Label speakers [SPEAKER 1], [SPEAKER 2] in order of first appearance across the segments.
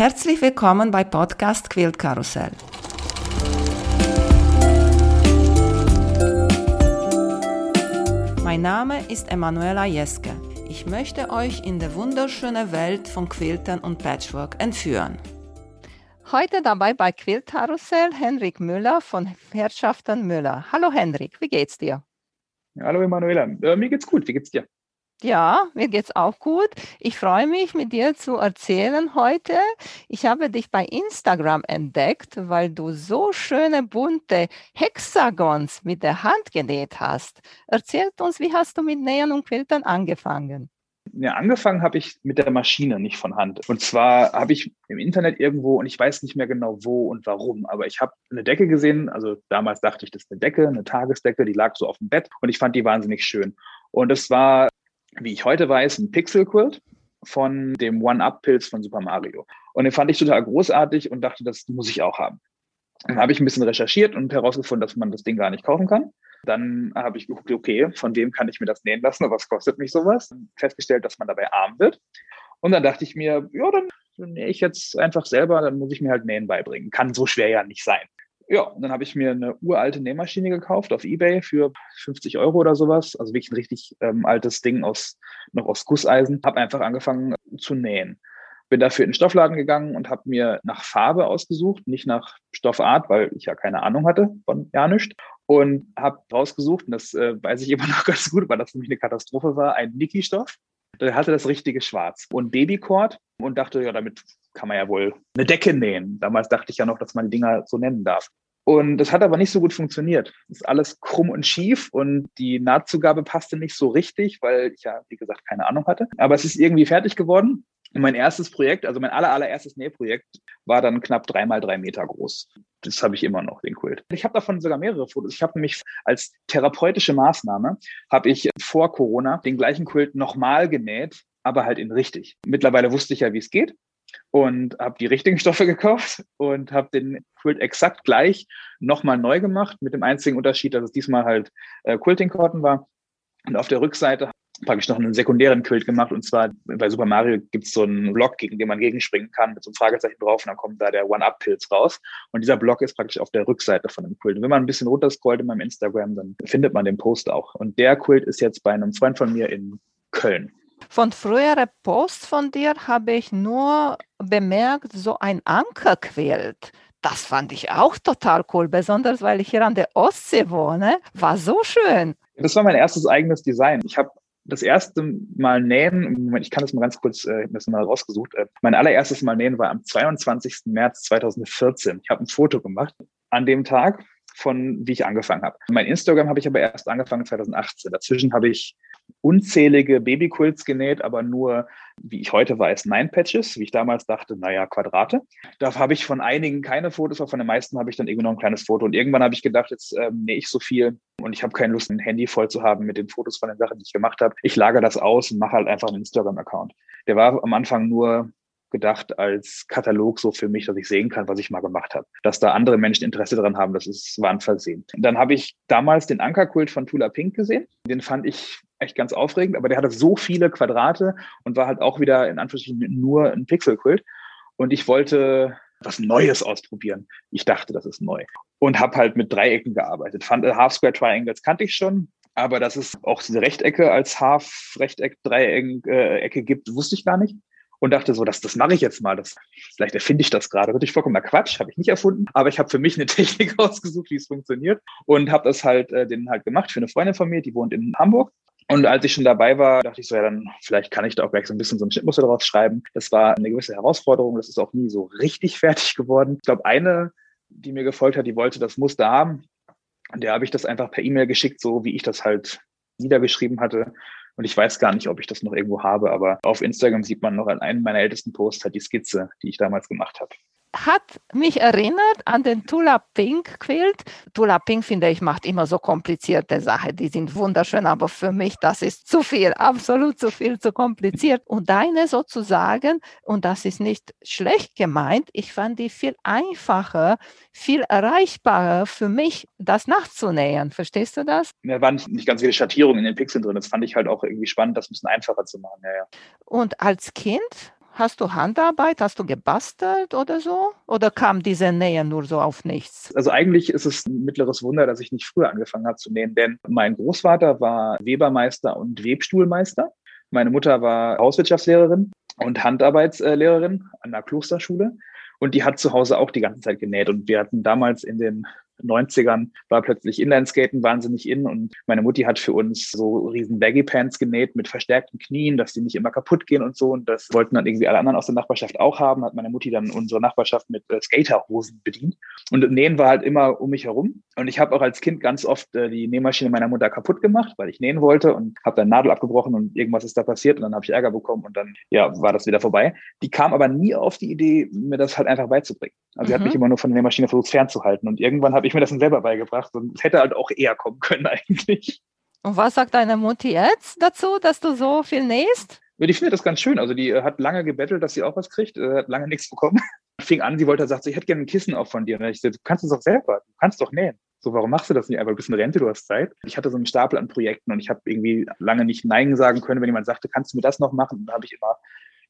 [SPEAKER 1] Herzlich willkommen bei Podcast Quilt Karussell. Mein Name ist Emanuela Jeske. Ich möchte euch in die wunderschöne Welt von Quiltern und Patchwork entführen. Heute dabei bei Quilt Karussell Henrik Müller von Herrschaften Müller. Hallo Henrik, wie geht's dir?
[SPEAKER 2] Hallo Emanuela, äh, mir geht's gut. Wie geht's dir?
[SPEAKER 1] Ja, mir geht's auch gut. Ich freue mich, mit dir zu erzählen heute. Ich habe dich bei Instagram entdeckt, weil du so schöne bunte Hexagons mit der Hand genäht hast. Erzählt uns, wie hast du mit Nähen und Quiltern angefangen?
[SPEAKER 2] Ja, angefangen habe ich mit der Maschine, nicht von Hand. Und zwar habe ich im Internet irgendwo, und ich weiß nicht mehr genau wo und warum, aber ich habe eine Decke gesehen. Also damals dachte ich, das ist eine Decke, eine Tagesdecke, die lag so auf dem Bett und ich fand die wahnsinnig schön. Und es war wie ich heute weiß, ein Pixel-Quilt von dem One-Up-Pilz von Super Mario. Und den fand ich total großartig und dachte, das muss ich auch haben. Dann habe ich ein bisschen recherchiert und herausgefunden, dass man das Ding gar nicht kaufen kann. Dann habe ich geguckt, okay, von wem kann ich mir das nähen lassen was kostet mich sowas? Festgestellt, dass man dabei arm wird. Und dann dachte ich mir, ja, dann nähe ich jetzt einfach selber, dann muss ich mir halt Nähen beibringen. Kann so schwer ja nicht sein. Ja, und dann habe ich mir eine uralte Nähmaschine gekauft auf Ebay für 50 Euro oder sowas. Also wirklich ein richtig ähm, altes Ding aus, noch aus Gusseisen. Habe einfach angefangen zu nähen. Bin dafür in den Stoffladen gegangen und habe mir nach Farbe ausgesucht, nicht nach Stoffart, weil ich ja keine Ahnung hatte von ja nicht. Und habe rausgesucht, und das äh, weiß ich immer noch ganz gut, weil das nämlich eine Katastrophe war, ein Niki-Stoff. Der hatte das richtige Schwarz und Babycord und dachte, ja, damit kann man ja wohl eine Decke nähen. Damals dachte ich ja noch, dass man die Dinger so nennen darf. Und das hat aber nicht so gut funktioniert. Das ist alles krumm und schief und die Nahtzugabe passte nicht so richtig, weil ich ja, wie gesagt, keine Ahnung hatte. Aber es ist irgendwie fertig geworden. Und mein erstes Projekt, also mein aller, allererstes Nähprojekt, war dann knapp drei mal drei Meter groß. Das habe ich immer noch, den Quilt. Ich habe davon sogar mehrere Fotos. Ich habe nämlich als therapeutische Maßnahme, habe ich vor Corona den gleichen Quilt nochmal genäht, aber halt in richtig. Mittlerweile wusste ich ja, wie es geht und habe die richtigen Stoffe gekauft und habe den Quilt exakt gleich nochmal neu gemacht, mit dem einzigen Unterschied, dass es diesmal halt äh, Quilting Cotton war. Und auf der Rückseite praktisch noch einen sekundären Quilt gemacht. Und zwar bei Super Mario gibt es so einen Block, gegen den man gegenspringen kann, mit so einem Fragezeichen drauf und dann kommt da der One-Up-Pilz raus. Und dieser Block ist praktisch auf der Rückseite von dem Quilt. Und wenn man ein bisschen runterscrollt in meinem Instagram, dann findet man den Post auch. Und der Quilt ist jetzt bei einem Freund von mir in Köln.
[SPEAKER 1] Von früheren Posts von dir habe ich nur bemerkt, so ein Ankerquilt. Das fand ich auch total cool, besonders weil ich hier an der Ostsee wohne. War so schön.
[SPEAKER 2] Das war mein erstes eigenes Design. Ich habe das erste Mal nähen, ich kann das mal ganz kurz, äh, das mal rausgesucht. Äh, mein allererstes Mal nähen war am 22. März 2014. Ich habe ein Foto gemacht an dem Tag von wie ich angefangen habe. Mein Instagram habe ich aber erst angefangen 2018. Dazwischen habe ich unzählige Babyquilts genäht, aber nur, wie ich heute weiß, Nine-Patches, wie ich damals dachte, naja, Quadrate. Da habe ich von einigen keine Fotos, aber von den meisten habe ich dann irgendwie noch ein kleines Foto. Und irgendwann habe ich gedacht, jetzt ähm, nähe ich so viel und ich habe keine Lust, ein Handy voll zu haben mit den Fotos von den Sachen, die ich gemacht habe. Ich lagere das aus und mache halt einfach einen Instagram-Account. Der war am Anfang nur gedacht als Katalog so für mich, dass ich sehen kann, was ich mal gemacht habe. Dass da andere Menschen Interesse daran haben, das ist, war ein Versehen. Dann habe ich damals den Ankerkult von Tula Pink gesehen. Den fand ich echt ganz aufregend, aber der hatte so viele Quadrate und war halt auch wieder in Anführungsstrichen nur ein Pixelquilt. Und ich wollte was Neues ausprobieren. Ich dachte, das ist neu. Und habe halt mit Dreiecken gearbeitet. Fand äh, Half Square Triangles kannte ich schon, aber dass es auch diese Rechtecke als Half-Rechteck, Dreieck-Ecke äh, gibt, wusste ich gar nicht und dachte so, das, das mache ich jetzt mal. Das, vielleicht erfinde ich das gerade. Natürlich vollkommener Quatsch, habe ich nicht erfunden, aber ich habe für mich eine Technik ausgesucht, wie es funktioniert und habe das halt äh, den halt gemacht für eine Freundin von mir, die wohnt in Hamburg. Und als ich schon dabei war, dachte ich so, ja, dann vielleicht kann ich da auch gleich so ein bisschen so ein Schnittmuster draus schreiben. Das war eine gewisse Herausforderung. Das ist auch nie so richtig fertig geworden. Ich glaube, eine, die mir gefolgt hat, die wollte das Muster haben. Und der habe ich das einfach per E-Mail geschickt, so wie ich das halt niedergeschrieben hatte. Und ich weiß gar nicht, ob ich das noch irgendwo habe, aber auf Instagram sieht man noch an einem meiner ältesten Posts halt die Skizze, die ich damals gemacht habe
[SPEAKER 1] hat mich erinnert an den Tula Pink Quilt. Tula Pink, finde ich, macht immer so komplizierte Sachen. Die sind wunderschön, aber für mich, das ist zu viel, absolut zu viel, zu kompliziert. Und deine sozusagen, und das ist nicht schlecht gemeint, ich fand die viel einfacher, viel erreichbarer für mich, das nachzunähern. Verstehst du das?
[SPEAKER 2] Da waren nicht ganz viele Schattierungen in den Pixeln drin. Das fand ich halt auch irgendwie spannend, das ein bisschen einfacher zu machen. Ja, ja.
[SPEAKER 1] Und als Kind Hast du Handarbeit? Hast du gebastelt oder so? Oder kam diese Nähe nur so auf nichts?
[SPEAKER 2] Also eigentlich ist es ein mittleres Wunder, dass ich nicht früher angefangen habe zu nähen, denn mein Großvater war Webermeister und Webstuhlmeister. Meine Mutter war Hauswirtschaftslehrerin und Handarbeitslehrerin an der Klosterschule. Und die hat zu Hause auch die ganze Zeit genäht. Und wir hatten damals in den 90ern war plötzlich Inlineskaten wahnsinnig in und meine Mutti hat für uns so riesen Baggy Pants genäht mit verstärkten Knien, dass die nicht immer kaputt gehen und so und das wollten dann irgendwie alle anderen aus der Nachbarschaft auch haben, hat meine Mutti dann unsere Nachbarschaft mit äh, Skaterhosen bedient und Nähen war halt immer um mich herum und ich habe auch als Kind ganz oft äh, die Nähmaschine meiner Mutter kaputt gemacht, weil ich nähen wollte und habe dann Nadel abgebrochen und irgendwas ist da passiert und dann habe ich Ärger bekommen und dann ja, war das wieder vorbei. Die kam aber nie auf die Idee, mir das halt einfach beizubringen. Also mhm. sie hat mich immer nur von der Nähmaschine versucht fernzuhalten und irgendwann habe ich mir das dann selber beigebracht und es hätte halt auch eher kommen können eigentlich.
[SPEAKER 1] Und was sagt deine Mutti jetzt dazu, dass du so viel nähst?
[SPEAKER 2] Ich finde das ganz schön. Also die äh, hat lange gebettelt, dass sie auch was kriegt, äh, hat lange nichts bekommen. Fing an, sie wollte, sagt, ich hätte gerne ein Kissen auch von dir. Und ich sagte, du kannst es doch selber, du kannst doch nähen. So, warum machst du das nicht einfach? Du bist in Rente, du hast Zeit. Ich hatte so einen Stapel an Projekten und ich habe irgendwie lange nicht Nein sagen können, wenn jemand sagte, kannst du mir das noch machen? Und da habe ich immer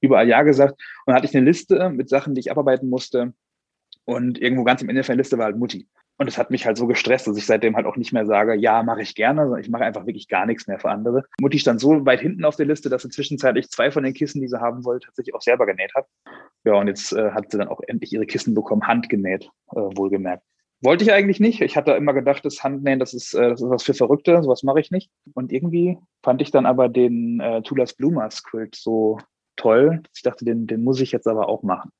[SPEAKER 2] überall Ja gesagt. Und dann hatte ich eine Liste mit Sachen, die ich abarbeiten musste. Und irgendwo ganz am Ende der Liste war halt Mutti. Und es hat mich halt so gestresst, dass ich seitdem halt auch nicht mehr sage, ja, mache ich gerne, sondern ich mache einfach wirklich gar nichts mehr für andere. Mutti stand so weit hinten auf der Liste, dass sie zwischenzeitlich zwei von den Kissen, die sie haben wollte, tatsächlich auch selber genäht hat. Ja, und jetzt äh, hat sie dann auch endlich ihre Kissen bekommen, handgenäht, äh, wohlgemerkt. Wollte ich eigentlich nicht. Ich hatte immer gedacht, das Handnähen, das ist, äh, das ist was für Verrückte, sowas mache ich nicht. Und irgendwie fand ich dann aber den äh, Tulas Blumas Quilt so toll, ich dachte, den, den muss ich jetzt aber auch machen.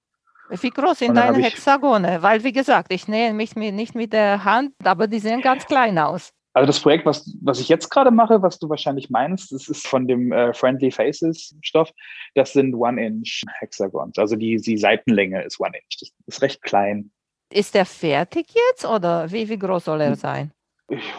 [SPEAKER 1] Wie groß sind deine Hexagone? Weil, wie gesagt, ich nähe mich nicht mit der Hand, aber die sehen ganz klein aus.
[SPEAKER 2] Also das Projekt, was, was ich jetzt gerade mache, was du wahrscheinlich meinst, das ist von dem äh, Friendly Faces Stoff. Das sind One-Inch Hexagons. Also die, die Seitenlänge ist One-Inch. Das ist recht klein.
[SPEAKER 1] Ist der fertig jetzt oder wie, wie groß soll er hm. sein?
[SPEAKER 2] Ich,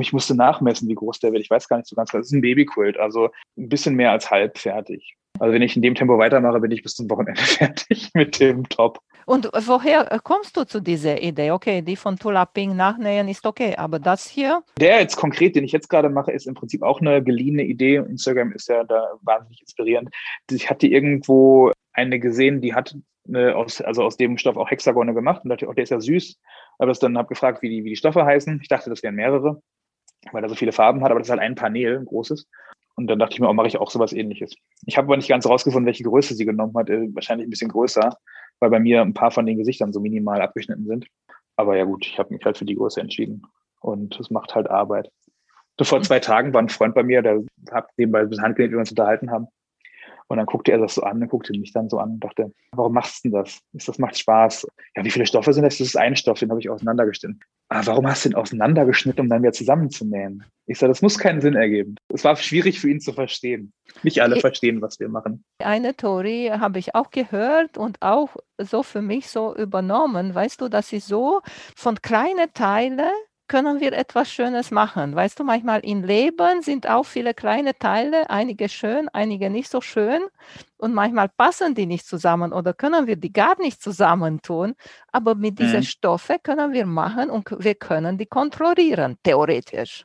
[SPEAKER 2] ich musste nachmessen, wie groß der wird. Ich weiß gar nicht so ganz genau. Das ist ein Babyquilt, also ein bisschen mehr als halb fertig. Also wenn ich in dem Tempo weitermache, bin ich bis zum Wochenende fertig mit dem Top.
[SPEAKER 1] Und woher kommst du zu dieser Idee? Okay, die von Tulaping nachnähen ist okay, aber das hier?
[SPEAKER 2] Der jetzt konkret, den ich jetzt gerade mache, ist im Prinzip auch eine geliehene Idee. Instagram ist ja da wahnsinnig inspirierend. Ich hatte irgendwo eine gesehen, die hat eine aus, also aus dem Stoff auch Hexagone gemacht und dachte, oh, der ist ja süß. Aber das dann habe gefragt, wie die, wie die Stoffe heißen. Ich dachte, das wären mehrere, weil er so viele Farben hat, aber das ist halt ein Panel, ein großes. Und dann dachte ich mir, oh, mache ich auch sowas ähnliches. Ich habe aber nicht ganz rausgefunden, welche Größe sie genommen hat. Äh, wahrscheinlich ein bisschen größer, weil bei mir ein paar von den Gesichtern so minimal abgeschnitten sind. Aber ja gut, ich habe mich halt für die Größe entschieden. Und es macht halt Arbeit. So vor zwei Tagen war ein Freund bei mir, der hat nebenbei ein bisschen Handgenäht, wie wir uns unterhalten haben. Und dann guckte er das so an, und guckte mich dann so an und dachte, warum machst du denn das? Das macht Spaß. Ja, wie viele Stoffe sind das? Das ist ein Stoff, den habe ich auseinandergeschnitten. Ah, warum hast du den auseinandergeschnitten, um dann wieder zusammenzunähen? Ich sage, das muss keinen Sinn ergeben. Es war schwierig für ihn zu verstehen. Nicht alle ich, verstehen, was wir machen.
[SPEAKER 1] Eine Theorie habe ich auch gehört und auch so für mich so übernommen. Weißt du, dass sie so von kleinen Teilen können wir etwas Schönes machen. Weißt du, manchmal im Leben sind auch viele kleine Teile, einige schön, einige nicht so schön und manchmal passen die nicht zusammen oder können wir die gar nicht zusammentun. Aber mit diesen mhm. Stoffen können wir machen und wir können die kontrollieren, theoretisch.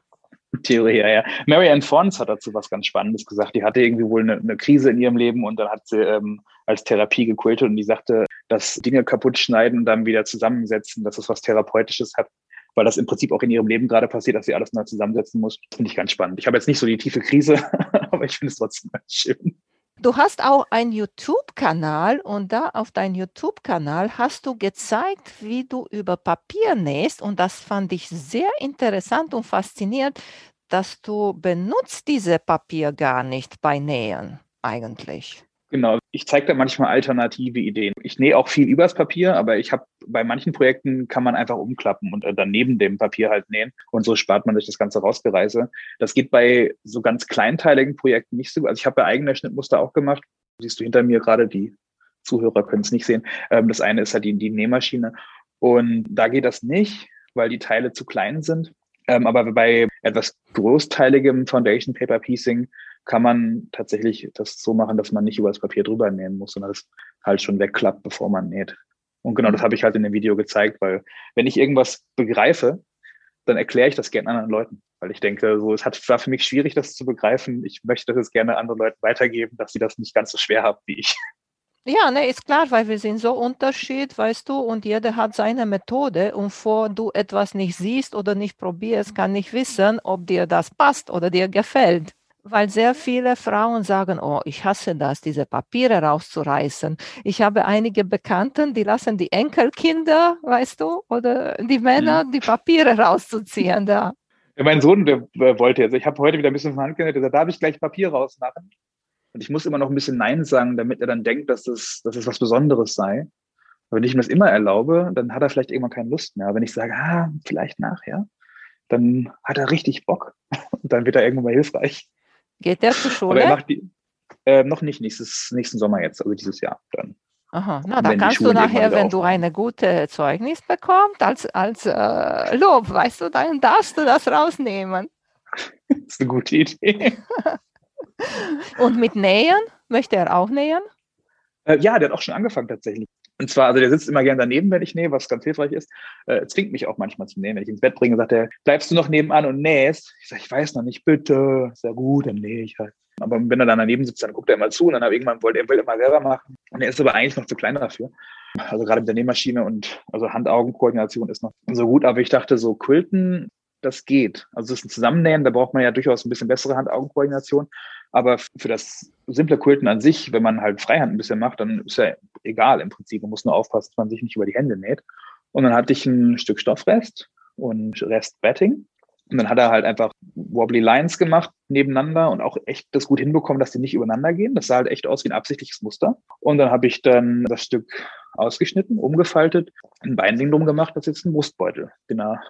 [SPEAKER 2] Theorie, ja, ja. Marianne Fons hat dazu was ganz Spannendes gesagt. Die hatte irgendwie wohl eine, eine Krise in ihrem Leben und dann hat sie ähm, als Therapie gequiltet und die sagte, dass Dinge kaputt schneiden und dann wieder zusammensetzen, dass es was Therapeutisches hat weil das im Prinzip auch in ihrem Leben gerade passiert, dass sie alles neu zusammensetzen muss. Finde ich ganz spannend. Ich habe jetzt nicht so die tiefe Krise, aber ich finde es trotzdem ganz schön.
[SPEAKER 1] Du hast auch einen YouTube-Kanal und da auf deinem YouTube-Kanal hast du gezeigt, wie du über Papier nähst und das fand ich sehr interessant und faszinierend, dass du benutzt diese Papier gar nicht bei Nähen eigentlich.
[SPEAKER 2] Genau, ich zeige da manchmal alternative Ideen. Ich nähe auch viel übers Papier, aber ich habe bei manchen Projekten kann man einfach umklappen und dann neben dem Papier halt nähen und so spart man sich das ganze Rausgereise. Das geht bei so ganz kleinteiligen Projekten nicht so. Also ich habe bei eigener Schnittmuster auch gemacht. Siehst du hinter mir gerade, die Zuhörer können es nicht sehen. Ähm, das eine ist halt die, die Nähmaschine und da geht das nicht, weil die Teile zu klein sind. Ähm, aber bei etwas großteiligem Foundation Paper Piecing kann man tatsächlich das so machen, dass man nicht über das Papier drüber nähen muss, sondern das halt schon wegklappt, bevor man näht. Und genau das habe ich halt in dem Video gezeigt, weil wenn ich irgendwas begreife, dann erkläre ich das gerne anderen Leuten. Weil ich denke, so, es hat, war für mich schwierig, das zu begreifen. Ich möchte das gerne anderen Leuten weitergeben, dass sie das nicht ganz so schwer haben wie ich.
[SPEAKER 1] Ja, ne, ist klar, weil wir sind so unterschied, weißt du, und jeder hat seine Methode. Und vor du etwas nicht siehst oder nicht probierst, kann nicht wissen, ob dir das passt oder dir gefällt. Weil sehr viele Frauen sagen, oh, ich hasse das, diese Papiere rauszureißen. Ich habe einige Bekannten, die lassen die Enkelkinder, weißt du, oder die Männer, mhm. die Papiere rauszuziehen da.
[SPEAKER 2] Ja, mein Sohn der, der wollte jetzt, ich habe heute wieder ein bisschen von Hand der darf ich gleich Papier rausmachen? Und ich muss immer noch ein bisschen Nein sagen, damit er dann denkt, dass es, dass es was Besonderes sei. Aber wenn ich ihm das immer erlaube, dann hat er vielleicht irgendwann keine Lust mehr. Aber wenn ich sage, ah, vielleicht nachher, dann hat er richtig Bock. Und dann wird er irgendwann mal hilfreich.
[SPEAKER 1] Geht der zur Schule?
[SPEAKER 2] Aber er macht die, äh, noch nicht, nächstes, nächsten Sommer jetzt, also dieses Jahr dann.
[SPEAKER 1] Aha, na, da kannst du nachher, wenn du eine gute Zeugnis bekommst, als, als äh, Lob, weißt du, dann darfst du das rausnehmen.
[SPEAKER 2] das ist eine gute Idee.
[SPEAKER 1] Und mit Nähen? Möchte er auch nähen?
[SPEAKER 2] Äh, ja, der hat auch schon angefangen tatsächlich. Und zwar, also der sitzt immer gern daneben, wenn ich nähe, was ganz hilfreich ist. Äh, zwingt mich auch manchmal zum Nähen. Wenn ich ins Bett bringe, sagt er, bleibst du noch nebenan und nähst? Ich sage, ich weiß noch nicht, bitte. Sehr gut, dann nähe ich halt. Aber wenn er dann daneben sitzt, dann guckt er immer zu und dann irgendwann wollte er will immer selber machen. Und er ist aber eigentlich noch zu klein dafür. Also gerade mit der Nähmaschine und also Hand-Augen-Koordination ist noch so gut. Aber ich dachte, so Quilten, das geht. Also das ist ein Zusammennähen, da braucht man ja durchaus ein bisschen bessere Hand-Augen-Koordination. Aber für das simple Quilten an sich, wenn man halt Freihand ein bisschen macht, dann ist ja egal im Prinzip. Man muss nur aufpassen, dass man sich nicht über die Hände näht. Und dann hatte ich ein Stück Stoffrest und Rest Batting. Und dann hat er halt einfach wobbly Lines gemacht nebeneinander und auch echt das gut hinbekommen, dass die nicht übereinander gehen. Das sah halt echt aus wie ein absichtliches Muster. Und dann habe ich dann das Stück ausgeschnitten, umgefaltet, ein Binding drum gemacht, das ist jetzt ein Brustbeutel, den er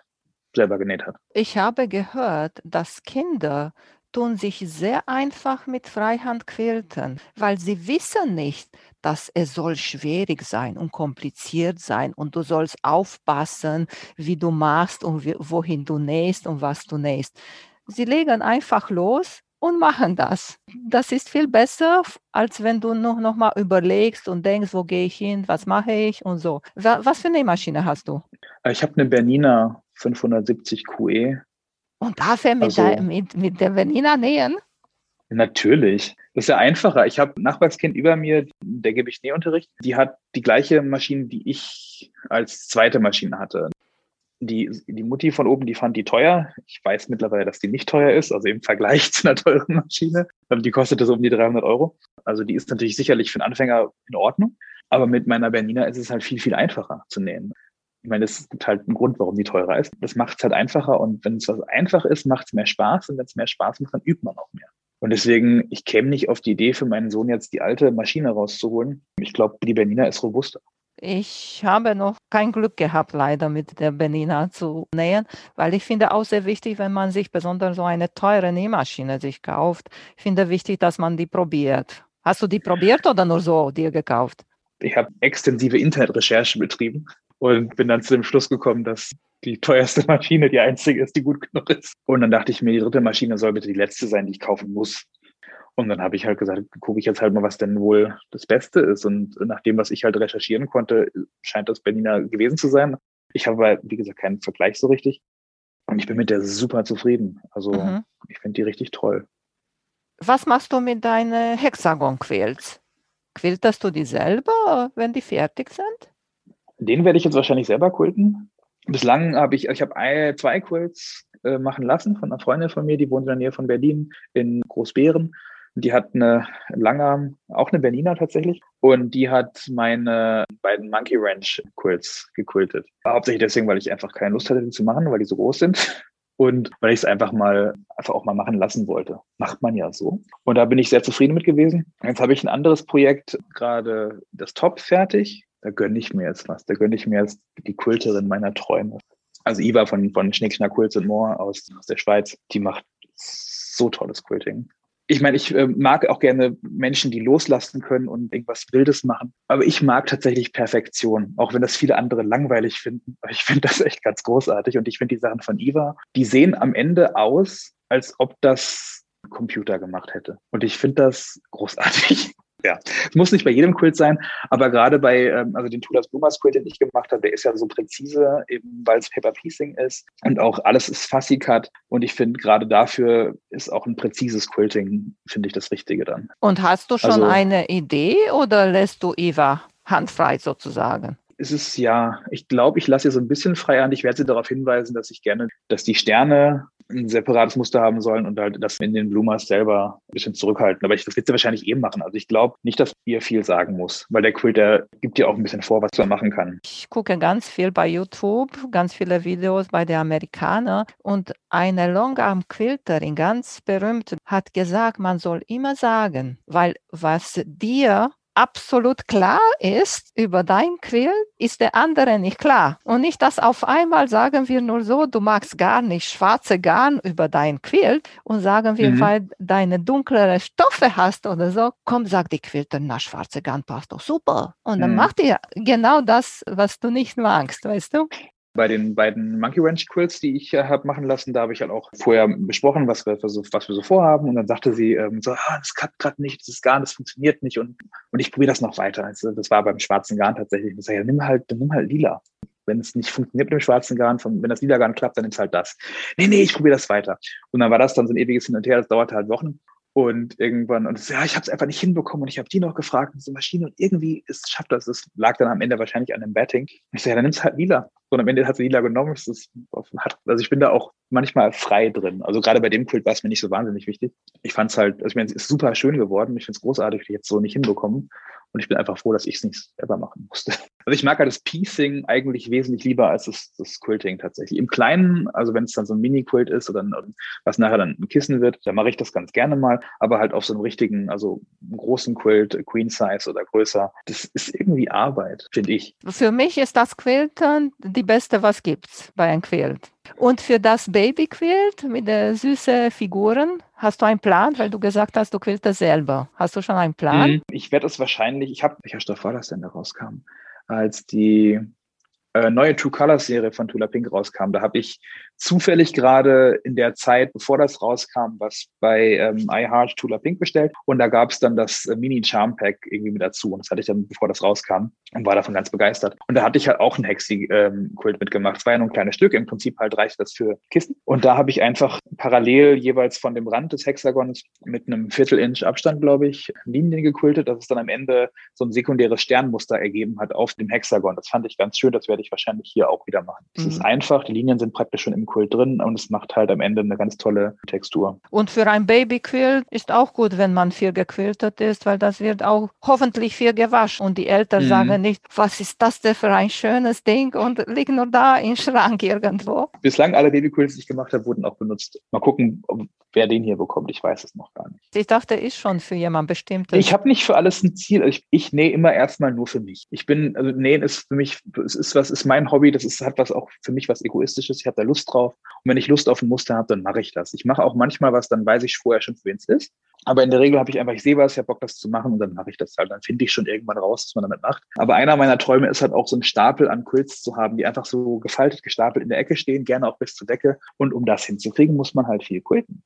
[SPEAKER 2] selber genäht hat.
[SPEAKER 1] Ich habe gehört, dass Kinder tun sich sehr einfach mit Freihand quilten, weil sie wissen nicht, dass es soll schwierig sein und kompliziert sein und du sollst aufpassen, wie du machst und wohin du nähst und was du nähst. Sie legen einfach los und machen das. Das ist viel besser, als wenn du noch, noch mal überlegst und denkst, wo gehe ich hin, was mache ich und so. Was für eine Maschine hast du?
[SPEAKER 2] Ich habe eine Bernina 570 QE
[SPEAKER 1] und dafür mit, also, der, mit, mit der Vanina nähen?
[SPEAKER 2] Natürlich. Das ist ja einfacher. Ich habe ein Nachbarskind über mir, der gebe ich Nähunterricht. Die hat die gleiche Maschine, die ich als zweite Maschine hatte. Die, die Mutti von oben, die fand die teuer. Ich weiß mittlerweile, dass die nicht teuer ist, also im Vergleich zu einer teuren Maschine. Die kostete so um die 300 Euro. Also die ist natürlich sicherlich für einen Anfänger in Ordnung. Aber mit meiner Bernina ist es halt viel, viel einfacher zu nähen ich meine, das gibt halt einen Grund, warum die teurer ist. Das macht es halt einfacher und wenn es was einfach ist, macht es mehr Spaß und wenn es mehr Spaß macht, dann übt man auch mehr. Und deswegen, ich käme nicht auf die Idee, für meinen Sohn jetzt die alte Maschine rauszuholen. Ich glaube, die Bernina ist robuster.
[SPEAKER 1] Ich habe noch kein Glück gehabt, leider mit der Bernina zu nähen, weil ich finde auch sehr wichtig, wenn man sich besonders so eine teure Nähmaschine sich kauft, ich finde wichtig, dass man die probiert. Hast du die probiert oder nur so dir gekauft?
[SPEAKER 2] Ich habe extensive Internetrecherche betrieben und bin dann zu dem Schluss gekommen, dass die teuerste Maschine die einzige ist, die gut genug ist. Und dann dachte ich mir, die dritte Maschine soll bitte die letzte sein, die ich kaufen muss. Und dann habe ich halt gesagt, gucke ich jetzt halt mal, was denn wohl das Beste ist. Und nach dem, was ich halt recherchieren konnte, scheint das Berliner gewesen zu sein. Ich habe, wie gesagt, keinen Vergleich so richtig. Und ich bin mit der super zufrieden. Also mhm. ich finde die richtig toll.
[SPEAKER 1] Was machst du mit deinen Hexagon-Quilts? Quiltest du die selber, wenn die fertig sind?
[SPEAKER 2] Den werde ich jetzt wahrscheinlich selber quilten. Bislang habe ich, ich habe zwei Quilts äh, machen lassen von einer Freundin von mir, die wohnt in der Nähe von Berlin in Großbären. Die hat eine Langarm, auch eine Berliner tatsächlich. Und die hat meine beiden Monkey Ranch Quilts gequiltet. Hauptsächlich deswegen, weil ich einfach keine Lust hatte, die zu machen, weil die so groß sind. Und weil ich es einfach mal, einfach auch mal machen lassen wollte. Macht man ja so. Und da bin ich sehr zufrieden mit gewesen. Jetzt habe ich ein anderes Projekt, gerade das Top fertig da gönne ich mir jetzt was. Da gönne ich mir jetzt die Kulterin meiner Träume. Also Iva von, von Schnick, Schnack, Kulz und More aus, aus der Schweiz, die macht so tolles Quilting. Ich meine, ich äh, mag auch gerne Menschen, die loslassen können und irgendwas Wildes machen. Aber ich mag tatsächlich Perfektion, auch wenn das viele andere langweilig finden. Aber ich finde das echt ganz großartig. Und ich finde die Sachen von Iva, die sehen am Ende aus, als ob das Computer gemacht hätte. Und ich finde das großartig. Ja, es muss nicht bei jedem Quilt sein, aber gerade bei, ähm, also den Tulas Blumas Quilt, den ich gemacht habe, der ist ja so präzise, eben weil es Paper Piecing ist und auch alles ist Fussy Cut. Und ich finde, gerade dafür ist auch ein präzises Quilting, finde ich, das Richtige dann.
[SPEAKER 1] Und hast du schon also, eine Idee oder lässt du Eva handfrei sozusagen?
[SPEAKER 2] es ist ja, ich glaube, ich lasse ihr so ein bisschen frei an. Ich werde sie darauf hinweisen, dass ich gerne, dass die Sterne ein separates Muster haben sollen und halt das in den Bloomers selber ein bisschen zurückhalten. Aber ich, das wird sie wahrscheinlich eben machen. Also ich glaube nicht, dass ihr viel sagen muss, weil der Quilt, der gibt dir auch ein bisschen vor, was man machen kann.
[SPEAKER 1] Ich gucke ganz viel bei YouTube, ganz viele Videos bei den Amerikanern und eine Longarm-Quilterin, ganz berühmt, hat gesagt, man soll immer sagen, weil was dir absolut klar ist über dein Quill, ist der andere nicht klar. Und nicht, dass auf einmal sagen wir nur so, du magst gar nicht schwarze Garn über dein Quill und sagen wir, mhm. weil deine dunklere Stoffe hast oder so, komm, sag die Quilter, na, schwarze Garn passt doch super. Und dann mhm. macht ihr genau das, was du nicht magst, weißt du?
[SPEAKER 2] Bei den beiden Monkey Ranch Quills, die ich äh, habe machen lassen, da habe ich halt auch vorher besprochen, was wir, so, was wir so vorhaben. Und dann sagte sie ähm, so, ah, das klappt gerade nicht, das ist Garn, das funktioniert nicht. Und, und ich probiere das noch weiter. Also, das war beim schwarzen Garn tatsächlich. Ich sage, ja, nimm halt, nimm halt lila. Wenn es nicht funktioniert mit dem schwarzen Garn, von, wenn das lila Garn klappt, dann nimmst halt das. Nee, nee, ich probiere das weiter. Und dann war das dann so ein ewiges Hin und Her, das dauerte halt Wochen. Und irgendwann, und so, ja, ich habe es einfach nicht hinbekommen und ich habe die noch gefragt, diese Maschine und irgendwie ist, schafft das. Es lag dann am Ende wahrscheinlich an dem Betting. Ich so, ja, dann nimm's halt lila. Und am Ende hat sie lila genommen. Es ist, also ich bin da auch manchmal frei drin. Also gerade bei dem Kult war es mir nicht so wahnsinnig wichtig. Ich fand es halt, also ich meine, es ist super schön geworden. Ich finde es großartig, ich jetzt so nicht hinbekommen. Und ich bin einfach froh, dass ich es nicht selber machen musste. Also ich mag halt das Piecing eigentlich wesentlich lieber als das, das Quilting tatsächlich. Im Kleinen, also wenn es dann so ein Mini-Quilt ist oder ein, was nachher dann ein Kissen wird, dann mache ich das ganz gerne mal. Aber halt auf so einem richtigen, also großen Quilt, Queen Size oder größer, das ist irgendwie Arbeit, finde ich.
[SPEAKER 1] Für mich ist das Quilten die beste, was gibt's bei einem Quilt. Und für das Baby Quilt mit den süßen Figuren, hast du einen Plan? Weil du gesagt hast, du quiltest selber. Hast du schon einen Plan? Mhm.
[SPEAKER 2] Ich werde es wahrscheinlich, ich habe, welcher Stoff war das denn, der rauskam? Als die äh, neue True Colors Serie von Tula Pink rauskam, da habe ich zufällig gerade in der Zeit, bevor das rauskam, was bei ähm, iHeart Tula Pink bestellt. Und da gab es dann das äh, Mini Charm Pack irgendwie mit dazu. Und das hatte ich dann, bevor das rauskam, und war davon ganz begeistert. Und da hatte ich halt auch ein Hexi-Kult ähm, mitgemacht. Es war ja nur ein kleines Stück. Im Prinzip halt reicht das für Kissen. Und da habe ich einfach parallel jeweils von dem Rand des Hexagons mit einem Viertel-Inch Abstand, glaube ich, Linien gekultet, dass es dann am Ende so ein sekundäres Sternmuster ergeben hat auf dem Hexagon. Das fand ich ganz schön. Das werde ich wahrscheinlich hier auch wieder machen. Es mhm. ist einfach. Die Linien sind praktisch schon im Quilt drin und es macht halt am Ende eine ganz tolle Textur.
[SPEAKER 1] Und für ein Babyquilt ist auch gut, wenn man viel gequiltet ist, weil das wird auch hoffentlich viel gewaschen und die Eltern mhm. sagen nicht, was ist das denn für ein schönes Ding und liegt nur da im Schrank irgendwo.
[SPEAKER 2] Bislang alle Babyquilts, die ich gemacht habe, wurden auch benutzt. Mal gucken, wer den hier bekommt. Ich weiß es noch gar nicht.
[SPEAKER 1] Ich dachte, ist schon für jemanden bestimmt.
[SPEAKER 2] Ich habe nicht für alles ein Ziel. Ich, ich nähe immer erstmal nur für mich. Ich bin, also nähen ist für mich, es ist was, ist mein Hobby. Das ist, hat was auch für mich was Egoistisches. Ich habe da Lust drauf. Und wenn ich Lust auf ein Muster habe, dann mache ich das. Ich mache auch manchmal was, dann weiß ich vorher schon, für wen es ist. Aber in der Regel habe ich einfach, ich sehe was, ich habe Bock, das zu machen und dann mache ich das halt. Dann finde ich schon irgendwann raus, was man damit macht. Aber einer meiner Träume ist halt auch so einen Stapel an Quilts zu haben, die einfach so gefaltet, gestapelt in der Ecke stehen, gerne auch bis zur Decke. Und um das hinzukriegen, muss man halt viel quilten.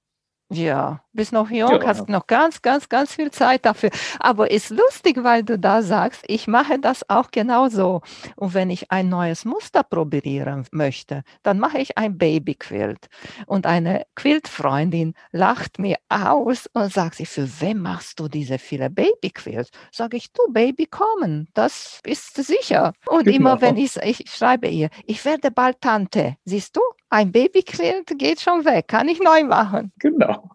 [SPEAKER 1] Ja, bist noch jung, ja. hast noch ganz, ganz, ganz viel Zeit dafür. Aber ist lustig, weil du da sagst, ich mache das auch genauso. Und wenn ich ein neues Muster probieren möchte, dann mache ich ein Babyquilt. Und eine Quiltfreundin lacht mir aus und sagt sie, für wen machst du diese viele Babyquilts? Sage ich, du Baby kommen, das ist sicher. Und genau. immer wenn ich, ich schreibe ihr, ich werde bald Tante, siehst du? Ein Babyquilt geht schon weg, kann ich neu machen.
[SPEAKER 2] Genau.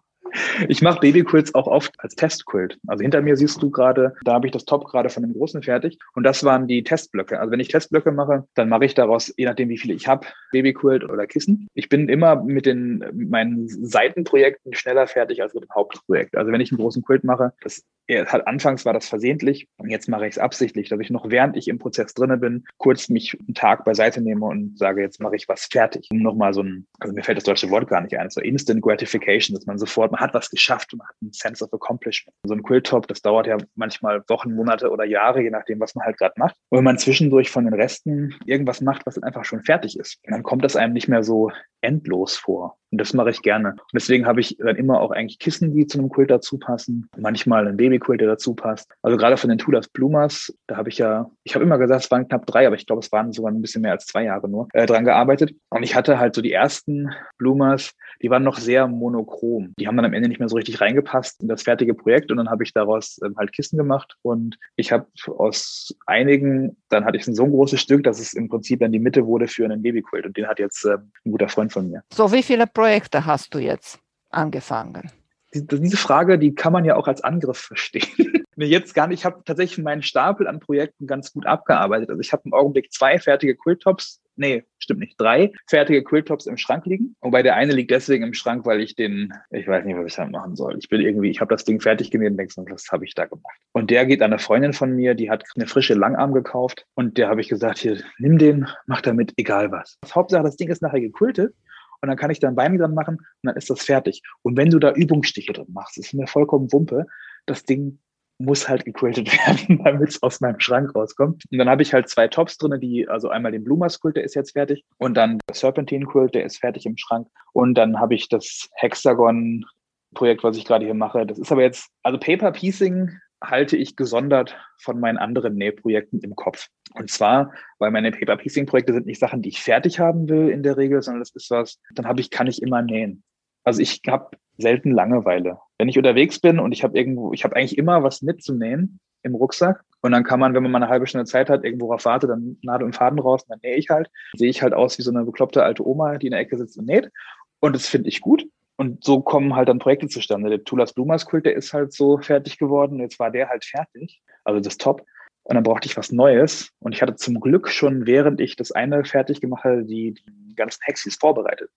[SPEAKER 2] Ich mache Babyquilts auch oft als Testquilt. Also hinter mir siehst du gerade, da habe ich das Top gerade von dem großen fertig. Und das waren die Testblöcke. Also wenn ich Testblöcke mache, dann mache ich daraus, je nachdem wie viele ich habe, Babyquilt oder Kissen. Ich bin immer mit den meinen Seitenprojekten schneller fertig als mit dem Hauptprojekt. Also wenn ich einen großen Quilt mache, das hat, anfangs war das versehentlich und jetzt mache ich es absichtlich, dass ich noch während ich im Prozess drinne bin, kurz mich einen Tag beiseite nehme und sage, jetzt mache ich was fertig. Um nochmal so ein, also mir fällt das deutsche Wort gar nicht ein, so Instant Gratification, dass man sofort hat was geschafft, man hat einen Sense of Accomplishment. So ein Quilltop, das dauert ja manchmal Wochen, Monate oder Jahre, je nachdem, was man halt gerade macht. Und wenn man zwischendurch von den Resten irgendwas macht, was dann einfach schon fertig ist, dann kommt das einem nicht mehr so endlos vor. Und das mache ich gerne. Und deswegen habe ich dann immer auch eigentlich Kissen, die zu einem Quilt dazu passen. Manchmal ein Babyquilt, der dazu passt. Also gerade von den Tulas Plumas, da habe ich ja, ich habe immer gesagt, es waren knapp drei, aber ich glaube, es waren sogar ein bisschen mehr als zwei Jahre nur, äh, dran gearbeitet. Und ich hatte halt so die ersten Plumas, die waren noch sehr monochrom. Die haben dann am Ende nicht mehr so richtig reingepasst in das fertige Projekt. Und dann habe ich daraus ähm, halt Kissen gemacht. Und ich habe aus einigen, dann hatte ich so ein großes Stück, dass es im Prinzip dann die Mitte wurde für einen Babyquilt. Und den hat jetzt äh, ein guter Freund von mir.
[SPEAKER 1] So, wie viele Projekte hast du jetzt angefangen?
[SPEAKER 2] Diese Frage, die kann man ja auch als Angriff verstehen. jetzt gar nicht. Ich habe tatsächlich meinen Stapel an Projekten ganz gut abgearbeitet. Also ich habe im Augenblick zwei fertige Quilltops. Nee, stimmt nicht. Drei fertige Quilltops im Schrank liegen. Wobei der eine liegt deswegen im Schrank, weil ich den, ich weiß nicht, was ich damit machen soll. Ich bin irgendwie, ich habe das Ding fertig genäht und denke, was habe ich da gemacht? Und der geht an eine Freundin von mir, die hat eine frische Langarm gekauft. Und der habe ich gesagt, hier, nimm den, mach damit egal was. Hauptsache, das Ding ist nachher gequiltet und dann kann ich da ein Bein dran machen und dann ist das fertig. Und wenn du da Übungsstiche drin machst, ist mir vollkommen Wumpe. Das Ding muss halt gequiltet werden, damit es aus meinem Schrank rauskommt. Und dann habe ich halt zwei Tops drin, die, also einmal den Blumas Quilt, der ist jetzt fertig, und dann der Serpentine Quilt, der ist fertig im Schrank. Und dann habe ich das Hexagon Projekt, was ich gerade hier mache. Das ist aber jetzt, also Paper Piecing halte ich gesondert von meinen anderen Nähprojekten im Kopf. Und zwar, weil meine Paper Piecing Projekte sind nicht Sachen, die ich fertig haben will in der Regel, sondern das ist was, dann habe ich, kann ich immer nähen. Also ich habe selten Langeweile. Wenn ich unterwegs bin und ich habe irgendwo, ich habe eigentlich immer was mitzunähen im Rucksack. Und dann kann man, wenn man mal eine halbe Stunde Zeit hat, irgendwo auf Warte, dann Nadel und Faden raus und dann nähe ich halt. Sehe ich halt aus wie so eine bekloppte alte Oma, die in der Ecke sitzt und näht. Und das finde ich gut. Und so kommen halt dann Projekte zustande. Der Tulas Blumas Kult, der ist halt so fertig geworden. Jetzt war der halt fertig. Also das Top. Und dann brauchte ich was Neues. Und ich hatte zum Glück schon, während ich das eine fertig gemacht hatte, die, die ganzen Hexis vorbereitet.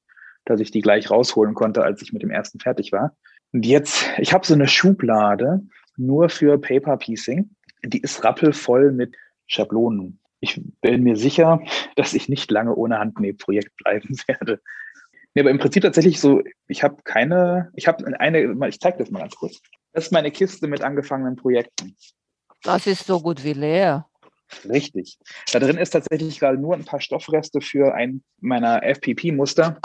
[SPEAKER 2] Dass ich die gleich rausholen konnte, als ich mit dem ersten fertig war. Und jetzt, ich habe so eine Schublade nur für Paper Piecing. Die ist rappelvoll mit Schablonen. Ich bin mir sicher, dass ich nicht lange ohne Handnähprojekt bleiben werde. Nee, aber im Prinzip tatsächlich so, ich habe keine, ich habe eine, ich zeige das mal ganz kurz. Das ist meine Kiste mit angefangenen Projekten.
[SPEAKER 1] Das ist so gut wie leer.
[SPEAKER 2] Richtig. Da drin ist tatsächlich gerade nur ein paar Stoffreste für ein meiner FPP-Muster,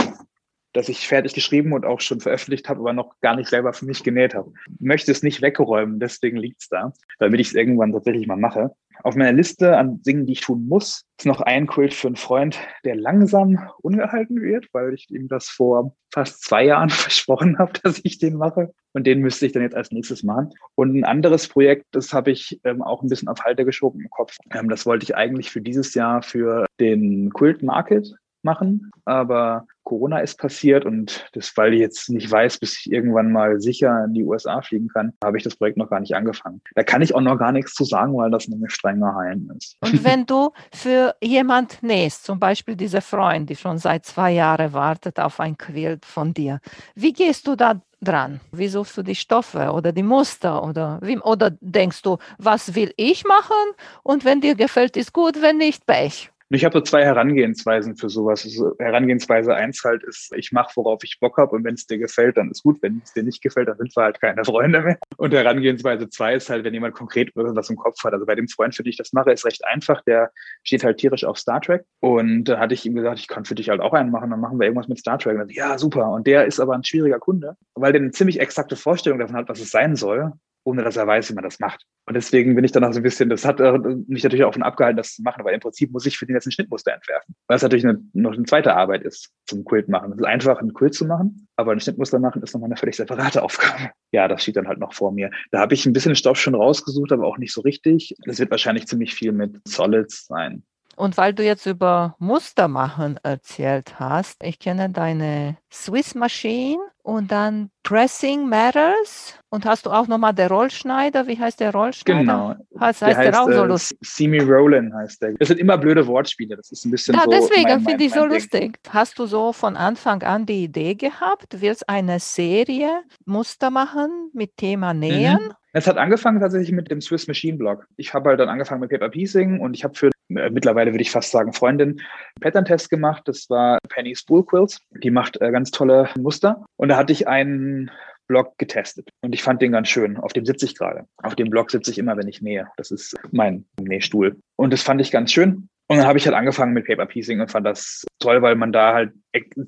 [SPEAKER 2] das ich fertig geschrieben und auch schon veröffentlicht habe, aber noch gar nicht selber für mich genäht habe. Ich möchte es nicht wegräumen, deswegen liegt es da, damit ich es irgendwann tatsächlich mal mache. Auf meiner Liste an Dingen, die ich tun muss, ist noch ein Quilt für einen Freund, der langsam ungehalten wird, weil ich ihm das vor fast zwei Jahren versprochen habe, dass ich den mache. Und den müsste ich dann jetzt als nächstes machen. Und ein anderes Projekt, das habe ich ähm, auch ein bisschen auf Halter geschoben im Kopf. Ähm, das wollte ich eigentlich für dieses Jahr für den Quilt Market machen, aber Corona ist passiert und das, weil ich jetzt nicht weiß, bis ich irgendwann mal sicher in die USA fliegen kann, habe ich das Projekt noch gar nicht angefangen. Da kann ich auch noch gar nichts zu sagen, weil das nämlich streng geheim ist.
[SPEAKER 1] Und wenn du für jemand nähst, zum Beispiel diese Freund, die schon seit zwei Jahren wartet auf ein Quilt von dir, wie gehst du da dran? Wie suchst du die Stoffe oder die Muster oder wie, oder denkst du, was will ich machen und wenn dir gefällt, ist gut, wenn nicht, Pech?
[SPEAKER 2] Ich habe so zwei Herangehensweisen für sowas. Also Herangehensweise eins halt ist, ich mache, worauf ich Bock habe und wenn es dir gefällt, dann ist gut. Wenn es dir nicht gefällt, dann sind wir halt keine Freunde mehr. Und Herangehensweise zwei ist halt, wenn jemand konkret irgendwas im Kopf hat. Also bei dem Freund, für den ich das mache, ist recht einfach. Der steht halt tierisch auf Star Trek. Und da hatte ich ihm gesagt, ich kann für dich halt auch einen machen, dann machen wir irgendwas mit Star Trek. Dann, ja, super. Und der ist aber ein schwieriger Kunde, weil der eine ziemlich exakte Vorstellung davon hat, was es sein soll ohne dass er weiß, wie man das macht. Und deswegen bin ich dann auch so ein bisschen, das hat äh, mich natürlich auch von abgehalten, das zu machen, weil im Prinzip muss ich für den jetzt ein Schnittmuster entwerfen. Weil es natürlich eine, noch eine zweite Arbeit ist zum Quilt machen. Es ist einfach, ein Quilt zu machen, aber ein Schnittmuster machen ist nochmal eine völlig separate Aufgabe. Ja, das steht dann halt noch vor mir. Da habe ich ein bisschen Stoff schon rausgesucht, aber auch nicht so richtig. Das wird wahrscheinlich ziemlich viel mit Solids sein.
[SPEAKER 1] Und weil du jetzt über Muster machen erzählt hast, ich kenne deine Swiss Machine und dann Pressing Matters und hast du auch nochmal der Rollschneider, wie heißt der Rollschneider?
[SPEAKER 2] Genau.
[SPEAKER 1] Heißt, heißt der, heißt, der auch so äh, lustig?
[SPEAKER 2] Simi Rollin heißt der. Das sind immer blöde Wortspiele, das ist ein bisschen
[SPEAKER 1] ja,
[SPEAKER 2] so.
[SPEAKER 1] deswegen finde ich so Ding. lustig. Hast du so von Anfang an die Idee gehabt, willst eine Serie Muster machen mit Thema Nähen? Mhm.
[SPEAKER 2] Es hat angefangen tatsächlich mit dem Swiss Machine Blog. Ich habe halt dann angefangen mit Paper Piecing und ich habe für mittlerweile würde ich fast sagen Freundin Pattern-Test gemacht. Das war Penny Spool Quilts. Die macht äh, ganz tolle Muster. Und da hatte ich einen Blog getestet und ich fand den ganz schön. Auf dem sitze ich gerade. Auf dem Blog sitze ich immer, wenn ich nähe. Das ist mein Nähstuhl. Und das fand ich ganz schön. Und dann habe ich halt angefangen mit Paper Piecing und fand das toll, weil man da halt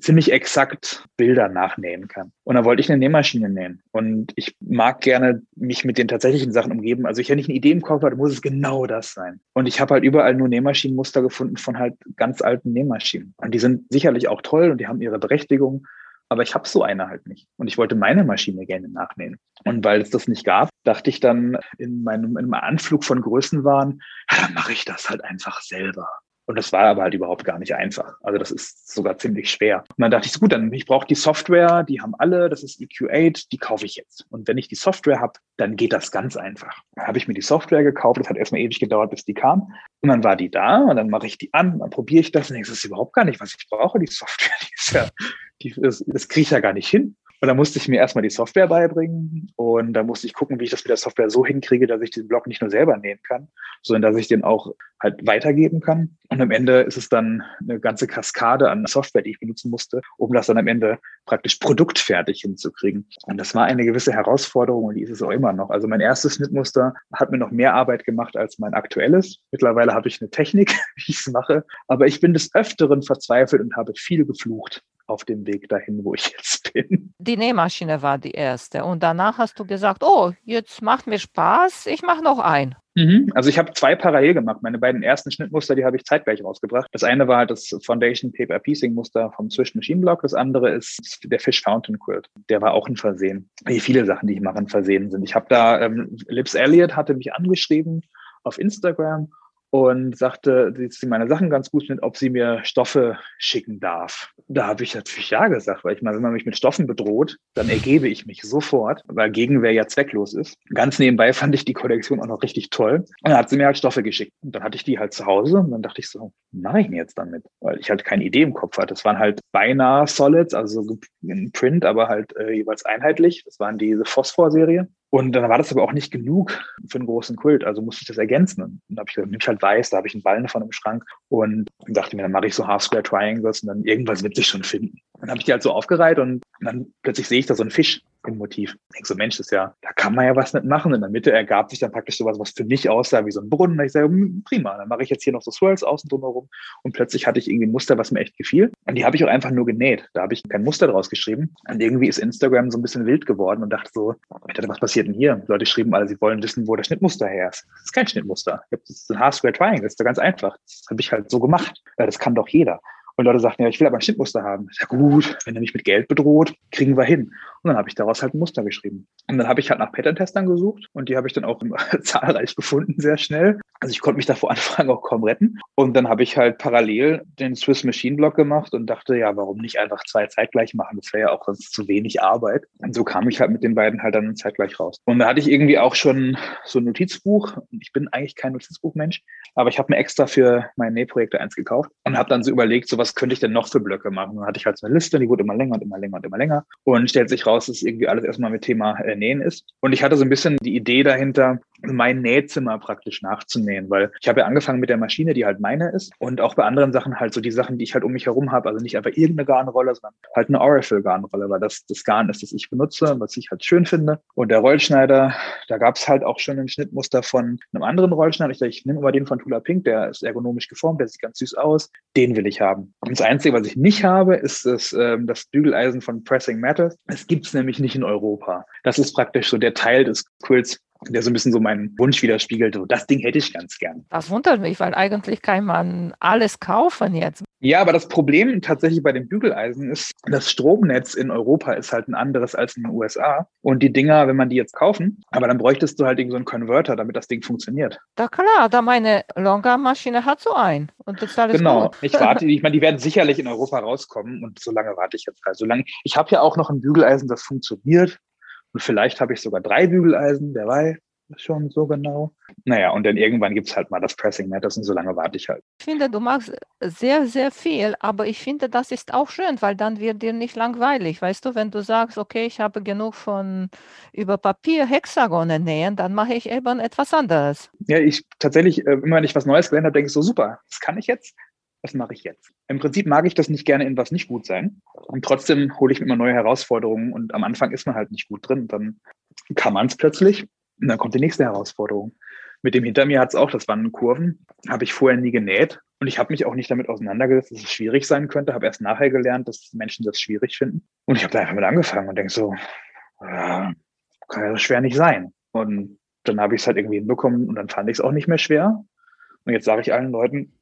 [SPEAKER 2] ziemlich exakt Bilder nachnähen kann. Und dann wollte ich eine Nähmaschine nähen. Und ich mag gerne mich mit den tatsächlichen Sachen umgeben. Also ich, wenn ich eine Idee im Kopf habe, muss es genau das sein. Und ich habe halt überall nur Nähmaschinenmuster gefunden von halt ganz alten Nähmaschinen. Und die sind sicherlich auch toll und die haben ihre Berechtigung. Aber ich habe so eine halt nicht. Und ich wollte meine Maschine gerne nachnähen. Und weil es das nicht gab, dachte ich dann in meinem, in meinem Anflug von Größenwahn, ja, dann mache ich das halt einfach selber. Und das war aber halt überhaupt gar nicht einfach. Also das ist sogar ziemlich schwer. Und dann dachte ich, so gut, dann ich brauche die Software, die haben alle, das ist EQ8, die kaufe ich jetzt. Und wenn ich die Software habe, dann geht das ganz einfach. Dann habe ich mir die Software gekauft, das hat erstmal ewig gedauert, bis die kam. Und dann war die da und dann mache ich die an, dann probiere ich das und denke, das ist überhaupt gar nicht, was ich brauche. Die Software, die ist ja die, das, das kriege ich ja gar nicht hin. Und da musste ich mir erstmal die Software beibringen und da musste ich gucken, wie ich das mit der Software so hinkriege, dass ich den Blog nicht nur selber nähen kann, sondern dass ich den auch halt weitergeben kann. Und am Ende ist es dann eine ganze Kaskade an Software, die ich benutzen musste, um das dann am Ende praktisch produktfertig hinzukriegen. Und das war eine gewisse Herausforderung und die ist es auch immer noch. Also mein erstes Schnittmuster hat mir noch mehr Arbeit gemacht als mein aktuelles. Mittlerweile habe ich eine Technik, wie ich es mache, aber ich bin des Öfteren verzweifelt und habe viel geflucht auf dem Weg dahin, wo ich jetzt bin.
[SPEAKER 1] Die Nähmaschine war die erste und danach hast du gesagt, oh, jetzt macht mir Spaß, ich mache noch ein.
[SPEAKER 2] Mhm. Also ich habe zwei parallel gemacht. Meine beiden ersten Schnittmuster, die habe ich zeitgleich rausgebracht. Das eine war halt das Foundation Paper Piecing Muster vom Swish Machine Block. Das andere ist der Fish Fountain Quilt. Der war auch ein Versehen. Wie viele Sachen, die ich mache, ein Versehen sind. Ich habe da, ähm, Lips Elliott hatte mich angeschrieben auf Instagram und sagte, dass sie meine Sachen ganz gut sind, ob sie mir Stoffe schicken darf. Da habe ich natürlich ja gesagt, weil ich meine, wenn man mich mit Stoffen bedroht, dann ergebe ich mich sofort, weil Gegenwehr ja zwecklos ist. Ganz nebenbei fand ich die Kollektion auch noch richtig toll. Und dann hat sie mir halt Stoffe geschickt. Und dann hatte ich die halt zu Hause und dann dachte ich so, mache ich denn jetzt damit? Weil ich halt keine Idee im Kopf hatte. Das waren halt beinahe Solids, also so ein Print, aber halt äh, jeweils einheitlich. Das waren diese Phosphor-Serie. Und dann war das aber auch nicht genug für einen großen Kult, also musste ich das ergänzen. Und dann habe ich gesagt, nimm ich halt weiß, da habe ich einen Ballen von im Schrank und dachte mir, dann mache ich so Half-Square Triangles und dann irgendwas wird sich schon finden. Dann habe ich die halt so aufgereiht und dann plötzlich sehe ich da so einen Fisch im Motiv. Ich denke so, Mensch, das ist ja, da kann man ja was mit machen. In der Mitte ergab sich dann praktisch sowas, was für mich aussah wie so ein Brunnen. Und ich sage, hm, prima, dann mache ich jetzt hier noch so Swirls außen drumherum. Und plötzlich hatte ich irgendwie ein Muster, was mir echt gefiel. Und die habe ich auch einfach nur genäht. Da habe ich kein Muster draus geschrieben. Und irgendwie ist Instagram so ein bisschen wild geworden und dachte so, was passiert denn hier? Die Leute schrieben alle, sie wollen wissen, wo der Schnittmuster her ist. Das ist kein Schnittmuster. Das ist ein Half-Square Triangle. Das ist doch ganz einfach. Das habe ich halt so gemacht. Das kann doch jeder. Und Leute sagten, ja, ich will aber ein Schnittmuster haben. Ja gut, wenn er mich mit Geld bedroht, kriegen wir hin. Und dann habe ich daraus halt ein Muster geschrieben. Und dann habe ich halt nach Pattern-Testern gesucht und die habe ich dann auch zahlreich gefunden, sehr schnell. Also ich konnte mich da vor Anfang auch kaum retten. Und dann habe ich halt parallel den Swiss Machine Block gemacht und dachte, ja, warum nicht einfach zwei zeitgleich machen? Das wäre ja auch sonst zu wenig Arbeit. Und so kam ich halt mit den beiden halt dann zeitgleich raus. Und da hatte ich irgendwie auch schon so ein Notizbuch. Ich bin eigentlich kein Notizbuchmensch, aber ich habe mir extra für mein Nähprojekte eins gekauft und habe dann so überlegt, so was könnte ich denn noch für Blöcke machen? Dann hatte ich halt so eine Liste, die wurde immer länger und immer länger und immer länger. Und stellt sich raus, dass irgendwie alles erstmal mit Thema äh, Nähen ist. Und ich hatte so ein bisschen die Idee dahinter, mein Nähzimmer praktisch nachzunähen, weil ich habe ja angefangen mit der Maschine, die halt meine ist und auch bei anderen Sachen halt so die Sachen, die ich halt um mich herum habe, also nicht einfach irgendeine Garnrolle, sondern halt eine Oracle Garnrolle, weil das das Garn ist, das ich benutze, was ich halt schön finde. Und der Rollschneider, da gab es halt auch schon ein Schnittmuster von einem anderen Rollschneider. Ich ich nehme immer den von Tula Pink, der ist ergonomisch geformt, der sieht ganz süß aus. Den will ich haben. Und das Einzige, was ich nicht habe, ist das, ähm, das Bügeleisen von Pressing Matters. Es gibt es nämlich nicht in Europa. Das ist praktisch so der Teil des Quills, der so ein bisschen so meinen Wunsch widerspiegelt. So, das Ding hätte ich ganz gern.
[SPEAKER 1] Das wundert mich, weil eigentlich kann man alles kaufen jetzt.
[SPEAKER 2] Ja, aber das Problem tatsächlich bei den Bügeleisen ist, das Stromnetz in Europa ist halt ein anderes als in den USA. Und die Dinger, wenn man die jetzt kaufen, aber dann bräuchtest du halt irgendwie so einen Konverter, damit das Ding funktioniert.
[SPEAKER 1] Da klar, da meine Longarm-Maschine hat so einen. Und das ist alles
[SPEAKER 2] genau.
[SPEAKER 1] Gut.
[SPEAKER 2] Ich warte, ich meine, die werden sicherlich in Europa rauskommen und so lange warte ich jetzt halt. Solange, ich habe ja auch noch ein Bügeleisen, das funktioniert. Und vielleicht habe ich sogar drei Bügeleisen, wer weiß schon so genau. Naja, und dann irgendwann gibt es halt mal das Pressing Matters und so lange warte ich halt.
[SPEAKER 1] Ich finde, du machst sehr, sehr viel, aber ich finde, das ist auch schön, weil dann wird dir nicht langweilig. Weißt du, wenn du sagst, okay, ich habe genug von über Papier Hexagone nähen, dann mache ich eben etwas anderes.
[SPEAKER 2] Ja, ich tatsächlich, äh, immer wenn ich was Neues gelernt habe, denke ich so, super, das kann ich jetzt was mache ich jetzt? Im Prinzip mag ich das nicht gerne in was nicht gut sein. Und trotzdem hole ich mir immer neue Herausforderungen und am Anfang ist man halt nicht gut drin. Dann kann man es plötzlich und dann kommt die nächste Herausforderung. Mit dem hinter mir hat es auch, das waren Kurven, habe ich vorher nie genäht. Und ich habe mich auch nicht damit auseinandergesetzt, dass es schwierig sein könnte. Habe erst nachher gelernt, dass Menschen das schwierig finden. Und ich habe da einfach mit angefangen und denke so, äh, kann ja so schwer nicht sein. Und dann habe ich es halt irgendwie hinbekommen und dann fand ich es auch nicht mehr schwer. Und jetzt sage ich allen Leuten,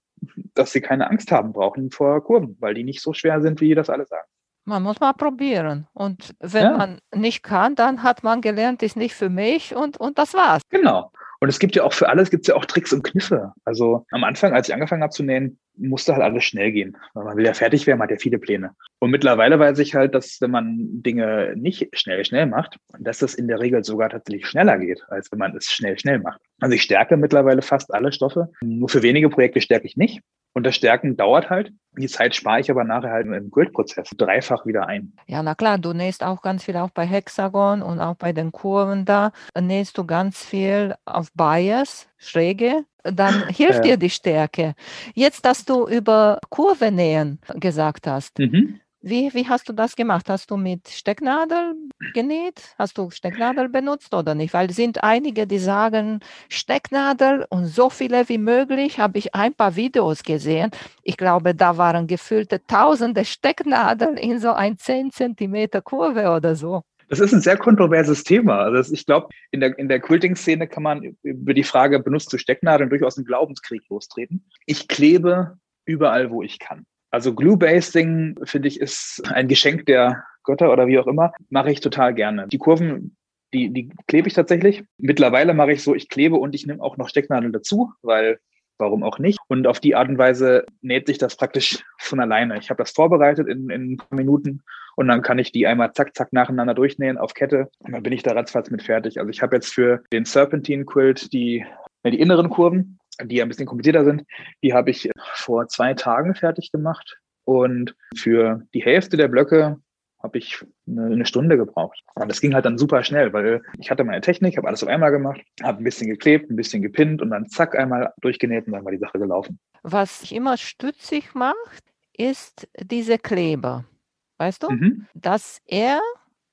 [SPEAKER 2] dass sie keine Angst haben brauchen vor Kurven, weil die nicht so schwer sind, wie das alle sagen.
[SPEAKER 1] Man muss mal probieren. Und wenn ja. man nicht kann, dann hat man gelernt, ist nicht für mich und, und das war's.
[SPEAKER 2] Genau. Und es gibt ja auch für alles, gibt es ja auch Tricks und Kniffe. Also am Anfang, als ich angefangen habe zu nähen, musste halt alles schnell gehen. Weil man will ja fertig werden, man hat ja viele Pläne. Und mittlerweile weiß ich halt, dass wenn man Dinge nicht schnell, schnell macht, dass das in der Regel sogar tatsächlich schneller geht, als wenn man es schnell, schnell macht. Also ich stärke mittlerweile fast alle Stoffe. Nur für wenige Projekte stärke ich nicht. Und das Stärken dauert halt. Die Zeit spare ich aber nachher halt im Grid-Prozess dreifach wieder ein.
[SPEAKER 1] Ja, na klar, du nähst auch ganz viel auch bei Hexagon und auch bei den Kurven da. Nähst du ganz viel auf Bias, Schräge. Dann hilft ja. dir die Stärke. Jetzt, dass du über Kurve nähen gesagt hast. Mhm. Wie, wie hast du das gemacht? Hast du mit Stecknadel genäht? Hast du Stecknadel benutzt oder nicht? Weil es sind einige, die sagen Stecknadel und so viele wie möglich. Habe ich ein paar Videos gesehen. Ich glaube, da waren gefüllte tausende Stecknadeln in so ein 10 Zentimeter Kurve oder so.
[SPEAKER 2] Das ist ein sehr kontroverses Thema. Also ich glaube, in der, in der Quilting-Szene kann man über die Frage, benutzt du Stecknadeln, durchaus einen Glaubenskrieg lostreten. Ich klebe überall, wo ich kann. Also Glue-Basting, finde ich, ist ein Geschenk der Götter oder wie auch immer. Mache ich total gerne. Die Kurven, die, die klebe ich tatsächlich. Mittlerweile mache ich so, ich klebe und ich nehme auch noch Stecknadeln dazu, weil warum auch nicht? Und auf die Art und Weise näht sich das praktisch von alleine. Ich habe das vorbereitet in, in ein paar Minuten und dann kann ich die einmal zack, zack nacheinander durchnähen auf Kette und dann bin ich da ratzfatz mit fertig. Also ich habe jetzt für den Serpentine Quilt die, die inneren Kurven die ein bisschen komplizierter sind, die habe ich vor zwei Tagen fertig gemacht. Und für die Hälfte der Blöcke habe ich eine, Stunde gebraucht. Und das ging halt dann super schnell, weil ich hatte meine Technik, habe alles auf einmal gemacht, habe ein bisschen geklebt, ein bisschen gepinnt und dann zack einmal durchgenäht und dann war die Sache gelaufen.
[SPEAKER 1] Was ich immer stützig macht, ist diese Kleber. Weißt du? Mhm. Dass er,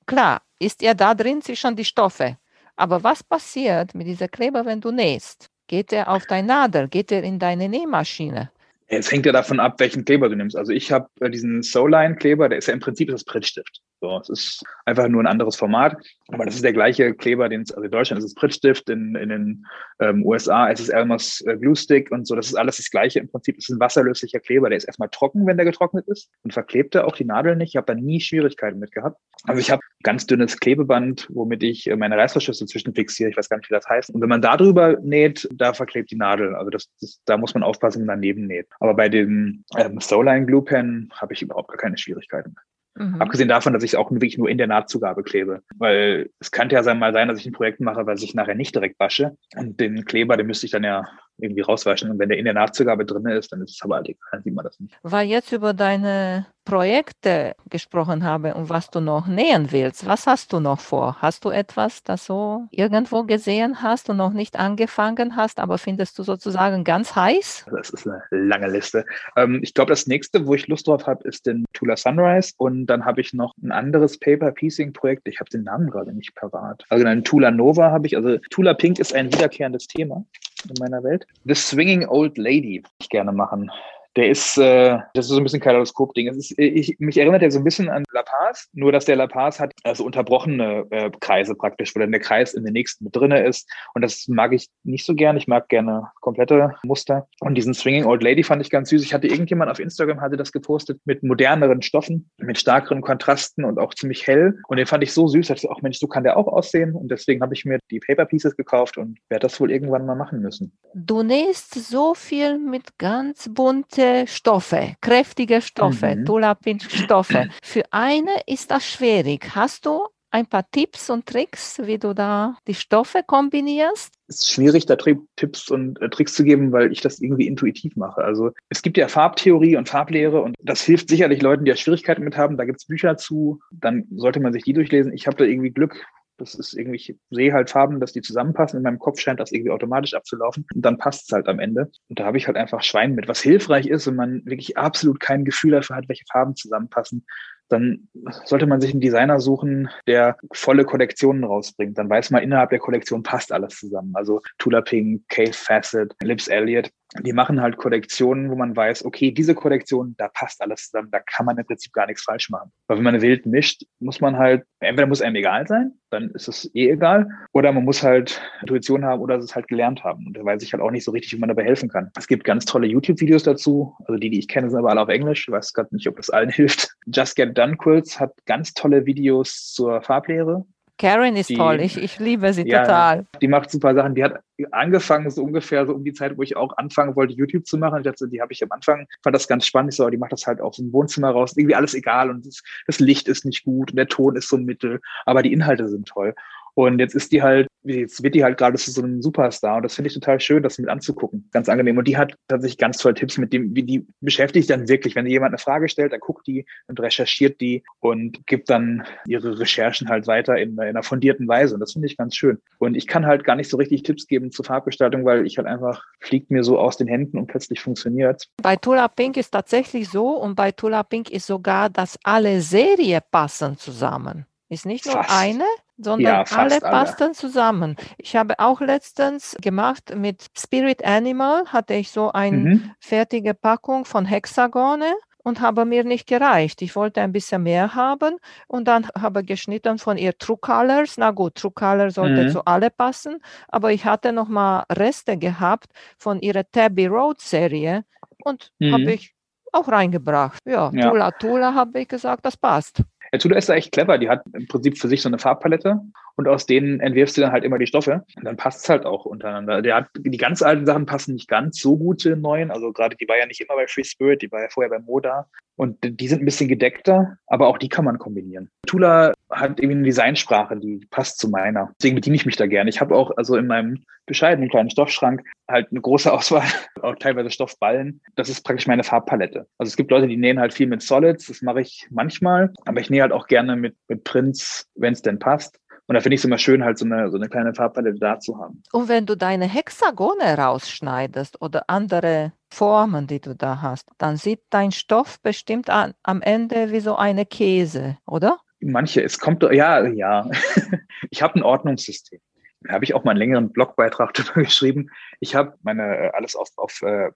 [SPEAKER 1] klar, ist er da drin zwischen die Stoffe. Aber was passiert mit dieser Kleber, wenn du nähst? Geht er auf deine Nadel? Geht er in deine Nähmaschine?
[SPEAKER 2] Es hängt ja davon ab, welchen Kleber du nimmst. Also ich habe äh, diesen Soline-Kleber, der ist ja im Prinzip das Prittstift. So, es ist einfach nur ein anderes Format, aber das ist der gleiche Kleber, den es, also in Deutschland ist es Prittstift, in, in den ähm, USA ist es Elmer's äh, Glue Stick und so, das ist alles das gleiche. Im Prinzip ist es ein wasserlöslicher Kleber, der ist erstmal trocken, wenn der getrocknet ist und verklebt er auch die Nadel nicht. Ich habe da nie Schwierigkeiten mit gehabt. Also ich habe ganz dünnes Klebeband, womit ich äh, meine Reißverschlüsse zwischenfixiere. Ich weiß gar nicht, wie das heißt. Und wenn man da drüber näht, da verklebt die Nadel. Also das, das da muss man aufpassen, wenn man daneben näht. Aber bei dem ähm, Soline Glue Pen habe ich überhaupt gar keine Schwierigkeiten. Mhm. Abgesehen davon, dass ich es auch wirklich nur in der Nahtzugabe klebe. Weil es könnte ja mal sein, dass ich ein Projekt mache, was ich nachher nicht direkt wasche. Und den Kleber, den müsste ich dann ja irgendwie rauswaschen. Und wenn der in der Nahtzugabe drin ist, dann ist es aber halt, dann sieht man das nicht.
[SPEAKER 1] Weil jetzt über deine Projekte gesprochen habe und was du noch nähen willst, was hast du noch vor? Hast du etwas, das so irgendwo gesehen hast und noch nicht angefangen hast, aber findest du sozusagen ganz heiß?
[SPEAKER 2] Das ist eine lange Liste. Ähm, ich glaube, das nächste, wo ich Lust drauf habe, ist den Tula Sunrise und dann habe ich noch ein anderes Paper Piecing Projekt. Ich habe den Namen gerade nicht parat. Also einen Tula Nova habe ich. Also Tula Pink ist ein wiederkehrendes Thema in meiner Welt. The Swinging Old Lady ich gerne machen. Der ist, äh, das ist so ein bisschen Kaleidoskop-Ding. Ich, mich erinnert er so ein bisschen an La Paz, nur dass der La Paz hat also unterbrochene äh, Kreise praktisch, wo dann der Kreis in den nächsten mit drinne ist. Und das mag ich nicht so gern. Ich mag gerne komplette Muster. Und diesen Swinging Old Lady fand ich ganz süß. Ich hatte irgendjemand auf Instagram hatte das gepostet mit moderneren Stoffen, mit stärkeren Kontrasten und auch ziemlich hell. Und den fand ich so süß. Ich dachte, auch Mensch, so kann der auch aussehen. Und deswegen habe ich mir die Paper Pieces gekauft und werde das wohl irgendwann mal machen müssen.
[SPEAKER 1] Du nähst so viel mit ganz bunten Stoffe, kräftige Stoffe, mhm. Tulapin-Stoffe. Für eine ist das schwierig. Hast du ein paar Tipps und Tricks, wie du da die Stoffe kombinierst?
[SPEAKER 2] Es ist schwierig, da Tipps und äh, Tricks zu geben, weil ich das irgendwie intuitiv mache. Also es gibt ja Farbtheorie und Farblehre und das hilft sicherlich Leuten, die ja Schwierigkeiten mit haben. Da gibt es Bücher zu, dann sollte man sich die durchlesen. Ich habe da irgendwie Glück, das ist irgendwie, ich sehe halt Farben, dass die zusammenpassen. In meinem Kopf scheint das irgendwie automatisch abzulaufen. Und dann passt es halt am Ende. Und da habe ich halt einfach Schwein mit. Was hilfreich ist, wenn man wirklich absolut kein Gefühl dafür hat, welche Farben zusammenpassen, dann sollte man sich einen Designer suchen, der volle Kollektionen rausbringt. Dann weiß man, innerhalb der Kollektion passt alles zusammen. Also Tula Pink, Kate Fassett, Lips Elliott, die machen halt Kollektionen, wo man weiß, okay, diese Kollektion, da passt alles zusammen, da kann man im Prinzip gar nichts falsch machen. Weil wenn man wild mischt, muss man halt, entweder muss einem egal sein, dann ist es eh egal, oder man muss halt Intuition haben oder es halt gelernt haben. Und da weiß ich halt auch nicht so richtig, wie man dabei helfen kann. Es gibt ganz tolle YouTube-Videos dazu, also die, die ich kenne, sind aber alle auf Englisch. Ich weiß gerade nicht, ob das allen hilft. Just Get Done Quilts hat ganz tolle Videos zur Farblehre.
[SPEAKER 1] Karen ist die, toll, ich, ich liebe sie ja, total.
[SPEAKER 2] Die macht super Sachen. Die hat angefangen, so ungefähr so um die Zeit, wo ich auch anfangen wollte, YouTube zu machen. dachte, die habe ich am Anfang, fand das ganz spannend. Ich so, die macht das halt aus dem Wohnzimmer raus. Irgendwie alles egal und das, das Licht ist nicht gut und der Ton ist so mittel, aber die Inhalte sind toll. Und jetzt ist die halt, jetzt wird die halt gerade so ein Superstar. Und das finde ich total schön, das mit anzugucken. Ganz angenehm. Und die hat tatsächlich ganz tolle Tipps mit dem, wie die beschäftigt dann wirklich. Wenn jemand eine Frage stellt, dann guckt die und recherchiert die und gibt dann ihre Recherchen halt weiter in, in einer fundierten Weise. Und das finde ich ganz schön. Und ich kann halt gar nicht so richtig Tipps geben zur Farbgestaltung, weil ich halt einfach fliegt mir so aus den Händen und plötzlich funktioniert.
[SPEAKER 1] Bei Tula Pink ist tatsächlich so und bei Tula Pink ist sogar, dass alle Serie passen zusammen. Ist nicht nur Fast. eine, sondern ja, alle passten zusammen. Ich habe auch letztens gemacht mit Spirit Animal, hatte ich so eine mhm. fertige Packung von Hexagone und habe mir nicht gereicht. Ich wollte ein bisschen mehr haben und dann habe geschnitten von ihr True Colors. Na gut, True Color sollte mhm. zu alle passen, aber ich hatte noch mal Reste gehabt von ihrer Tabby Road Serie und mhm. habe ich auch reingebracht. Ja, ja. Tula Tula habe ich gesagt, das passt.
[SPEAKER 2] Tudor ist da echt clever. Die hat im Prinzip für sich so eine Farbpalette und aus denen entwirfst du dann halt immer die Stoffe. Und dann passt es halt auch untereinander. Der hat, die ganz alten Sachen passen nicht ganz so gut zu den neuen. Also gerade die war ja nicht immer bei Free Spirit, die war ja vorher bei Moda. Und die sind ein bisschen gedeckter, aber auch die kann man kombinieren. Tula hat irgendwie eine Designsprache, die passt zu meiner. Deswegen bediene ich mich da gerne. Ich habe auch also in meinem bescheidenen kleinen Stoffschrank halt eine große Auswahl, auch teilweise Stoffballen. Das ist praktisch meine Farbpalette. Also es gibt Leute, die nähen halt viel mit Solids, das mache ich manchmal, aber ich nähe halt auch gerne mit, mit Prints, wenn es denn passt. Und da finde ich es immer schön, halt so eine, so eine kleine Farbpalette da zu haben.
[SPEAKER 1] Und wenn du deine Hexagone rausschneidest oder andere Formen, die du da hast, dann sieht dein Stoff bestimmt an, am Ende wie so eine Käse, oder?
[SPEAKER 2] Manche, es kommt, ja, ja. ich habe ein Ordnungssystem. Da habe ich auch mal einen längeren Blogbeitrag darüber geschrieben. Ich habe meine äh, alles auf, auf äh,